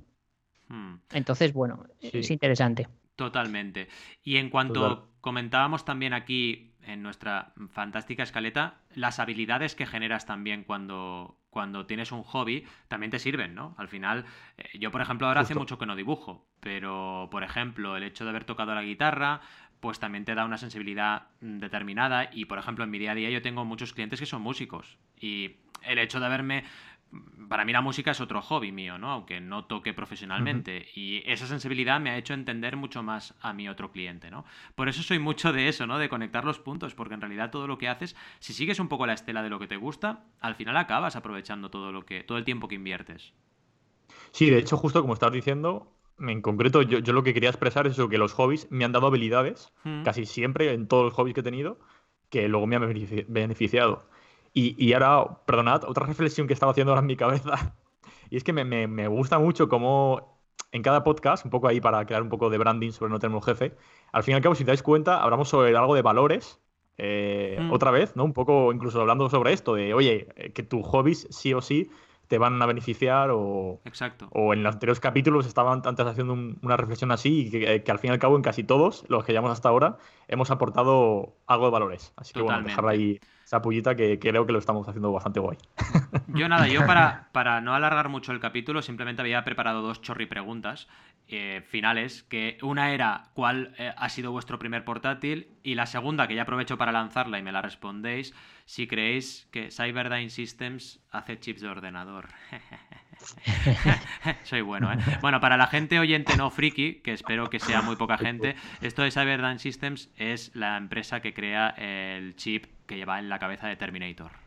Hmm. Entonces, bueno, es interesante. Totalmente. Y en cuanto comentábamos también aquí en nuestra fantástica escaleta, las habilidades que generas también cuando, cuando tienes un hobby también te sirven, ¿no? Al final, eh, yo por ejemplo ahora hace mucho que no dibujo, pero por ejemplo el hecho de haber tocado la guitarra, pues también te da una sensibilidad mm, determinada y por ejemplo en mi día a día yo tengo muchos clientes que son músicos y el hecho de haberme para mí la música es otro hobby mío, ¿no? Aunque no toque profesionalmente. Y esa sensibilidad me ha hecho entender mucho más a mi otro cliente, ¿no? Por eso soy mucho de eso, ¿no? De conectar los puntos, porque en realidad todo lo que haces, si sigues un poco la estela de lo que te gusta, al final acabas aprovechando todo lo que, todo el tiempo que inviertes. Sí, de hecho, justo como estás diciendo, en concreto, yo, lo que quería expresar es eso, que los hobbies me han dado habilidades, casi siempre, en todos los hobbies que he tenido, que luego me han beneficiado. Y, ahora, perdonad, otra reflexión que estaba haciendo ahora en mi cabeza. Y es que me, gusta mucho cómo en cada podcast, un poco ahí para crear un poco de branding sobre No Tenemos Jefe, al fin y al cabo, si te dais cuenta, hablamos sobre algo de valores. Eh, mm. Otra vez, ¿no? Un poco incluso hablando sobre esto, de oye, eh, que tus hobbies sí o sí te van a beneficiar o, Exacto. o en los anteriores capítulos estaban antes haciendo una reflexión así y que, al fin y al cabo en casi todos los que llevamos hasta ahora hemos aportado algo de valores. Así que bueno, dejarla ahí esa pullita que, creo que lo estamos haciendo bastante guay. Yo nada, yo para, para no alargar mucho el capítulo simplemente había preparado dos chorri preguntas eh, finales, que una era cuál eh, ha sido vuestro primer portátil y la segunda, que ya aprovecho para lanzarla y me la respondéis, si creéis que Cyberdyne Systems hace chips de ordenador. Soy bueno, ¿eh? Bueno, para la gente oyente no friki, que espero que sea muy poca gente, esto de Cyberdyne Systems es la empresa que crea el chip que lleva en la cabeza de Terminator.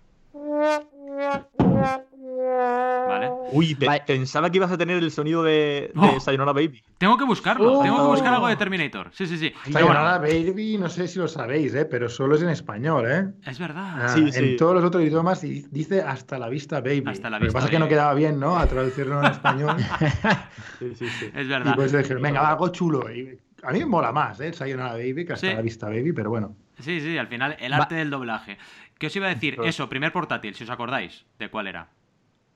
¿Vale? Uy, pensaba que ibas a tener el sonido de, de oh. Sayonara Baby. Tengo que buscarlo, tengo que buscar algo de Terminator. Sí, sí, sí. Sayonara Baby, no sé si lo sabéis, ¿eh? pero solo es en español, ¿eh? Es verdad. Ah, en todos los otros idiomas dice hasta la vista Baby. Hasta la vista. Lo que pasa es que no quedaba bien, ¿no? A traducirlo en español. sí, sí, sí. Es verdad. Y pues dijeron, venga, algo chulo. a mí me mola más, ¿eh? Sayonara Baby que hasta la vista Baby, pero bueno. Sí, sí, al final el arte del doblaje. ¿Qué os iba a decir? Eso, primer portátil, si os acordáis. ¿De cuál era?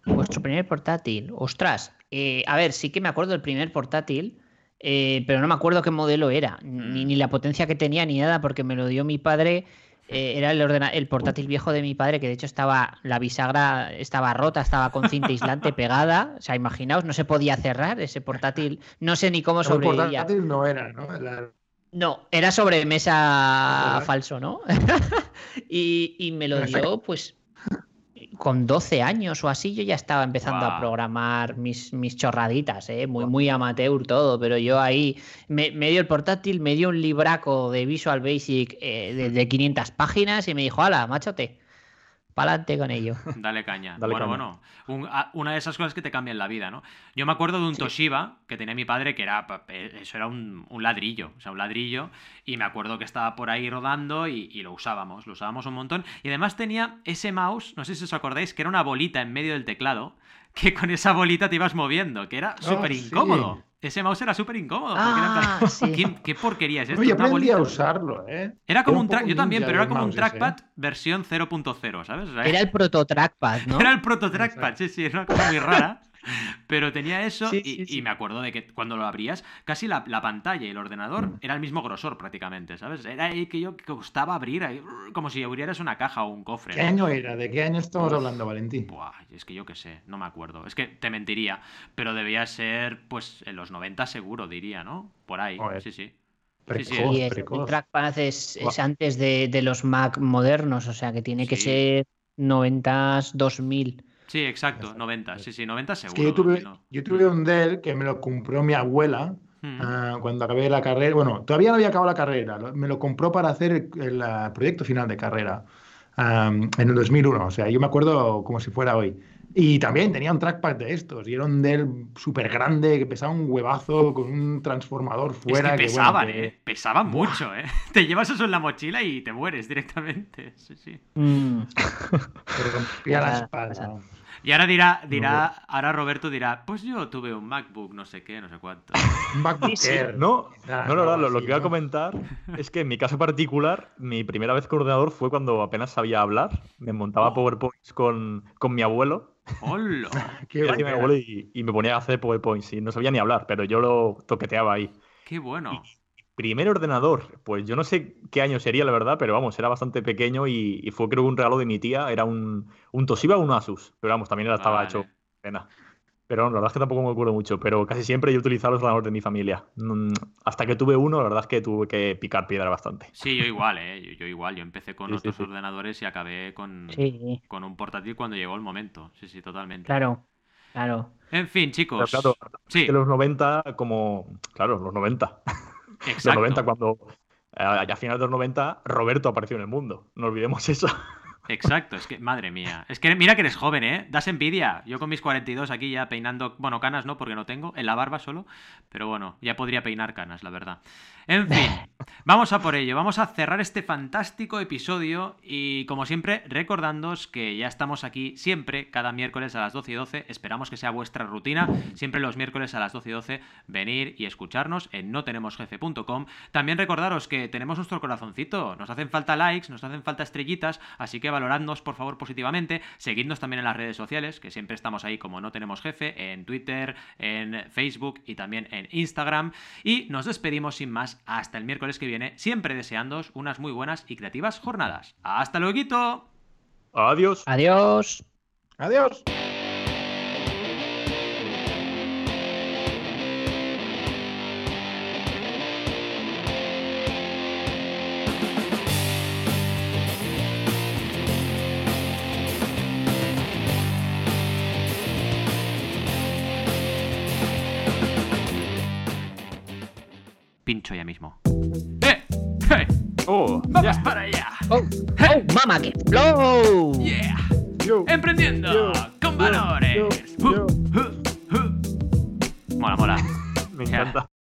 Vuestro primer portátil. Ostras. Eh, a ver, sí que me acuerdo del primer portátil, eh, pero no me acuerdo qué modelo era, ni, ni, la potencia que tenía, ni nada, porque me lo dio mi padre. Eh, era el, el portátil viejo de mi padre, que de hecho estaba, la bisagra estaba rota, estaba con cinta aislante pegada. O sea, imaginaos, no se podía cerrar ese portátil. No sé ni cómo sobrevivía. El portátil no era, ¿no? No, era sobre mesa falso, ¿no? y, me lo dio, pues, con 12 años o así, yo ya estaba empezando a programar mis, mis chorraditas, ¿eh? Muy, muy amateur todo, pero yo ahí me, dio el portátil, me dio un libraco de Visual Basic eh, de, de, 500 páginas y me dijo, hala, machote Pa'lante con ello. Dale caña. bueno, bueno. una de esas cosas que te cambian la vida, ¿no? Yo me acuerdo de un Toshiba que tenía mi padre que era. Eso era un, ladrillo. O sea, un ladrillo. Y me acuerdo que estaba por ahí rodando y, y, lo usábamos. Lo usábamos un montón. Y además tenía ese mouse, no sé si os acordáis, que era una bolita en medio del teclado. Que con esa bolita te ibas moviendo. Que era ah, súper incómodo. Ese mouse era súper incómodo. Ah, ¿Qué, porquería es esto? Yo aprendí a usarlo, ¿eh? Era como un, track, yo también, pero era como un trackpad ¿eh? versión 0.0, ¿sabes? era el proto trackpad, ¿no? Era el proto trackpad, sí, sí, era una cosa muy rara. Pero tenía eso y, me acuerdo de que cuando lo abrías, casi la, pantalla y el ordenador mm. era el mismo grosor prácticamente, ¿sabes? Era ahí que yo que costaba abrir, ahí, como si abrieras una caja o un cofre. ¿Qué año era? ¿De qué año estamos hablando, Valentín? Buah, es que yo qué sé, no me acuerdo. Es que te mentiría, pero debía ser pues en los 90 seguro, diría, ¿no? Por ahí, sí, sí. sí, el, trackpad es, antes de, de, los Mac modernos, o sea que tiene que ser 90, 2000. Sí, exacto, 90, sí, sí, 90 seguro. yo, tuve, un Dell que me lo compró mi abuela hmm. ah, cuando acabé la carrera. Bueno, todavía no había acabado la carrera, me lo compró para hacer el, proyecto final de carrera en el 2001. O sea, yo me acuerdo como si fuera hoy. Y también tenía un trackpad de estos, y era un Dell súper grande que pesaba un huevazo con un transformador fuera. Es que pesaban, ¿eh? Pesaban mucho, ¿eh? Te llevas eso en la mochila y te mueres directamente. Sí, sí. Mm. Pero la espalda. Y ahora dirá, dirá, ahora Roberto dirá, pues yo tuve un MacBook, no sé qué, no sé cuánto. Un MacBook No, no, no, lo, que iba a comentar es que en mi caso particular, mi primera vez con ordenador fue cuando apenas sabía hablar. Me montaba oh. PowerPoints con, con mi abuelo. ¡Hola! y, y, me ponía a hacer PowerPoints y no sabía ni hablar, pero yo lo toqueteaba ahí. ¡Qué bueno! Primer ordenador, pues yo no sé qué año sería, la verdad, pero vamos, era bastante pequeño y, fue creo un regalo de mi tía, era un, un Toshiba o un Asus, pero vamos, también estaba hecho pena. Pero la verdad es que tampoco me acuerdo mucho, pero casi siempre he utilizado los ordenadores de mi familia. Mm, hasta que tuve uno, la verdad es que tuve que picar piedra bastante. Sí, yo igual, ¿eh? Yo, igual, yo empecé con otros ordenadores y acabé con, con un portátil cuando llegó el momento. Sí, sí, totalmente. Claro, claro. En fin, chicos. claro, sí. los 90, como. Claro, los 90. Exacto. Los 90, cuando eh, a finales de los 90 Roberto apareció en el mundo. No olvidemos eso. Exacto, es que, madre mía. Es que mira que eres joven, ¿eh? Das envidia. Yo con mis 42 aquí ya peinando, bueno, canas no, porque no tengo, en la barba solo, pero bueno, ya podría peinar canas, la verdad. En fin, vamos a por ello. Vamos a cerrar este fantástico episodio y, como siempre, recordándoos que ya estamos aquí siempre, cada miércoles a las 12 y 12. Esperamos que sea vuestra rutina. Siempre los miércoles a las 12 y 12 venir y escucharnos en notenemosjefe.com. También recordaros que tenemos nuestro corazoncito. Nos hacen falta likes, nos hacen falta estrellitas, así que valoradnos por favor positivamente. Seguidnos también en las redes sociales, que siempre estamos ahí como No Tenemos Jefe, en Twitter, en Facebook y también en Instagram. Y nos despedimos sin más hasta el miércoles que viene, siempre deseándoos unas muy buenas y creativas jornadas. ¡Hasta luego! Adiós. Adiós. Adiós. ¡Oh! ¡Vamos para allá! ¡Oh! ¡Oh! ¡Mama que flow! ¡Yeah! ¡Emprendiendo! ¡Con valores! Uh, uh, uh. Mola, mola. Me encanta.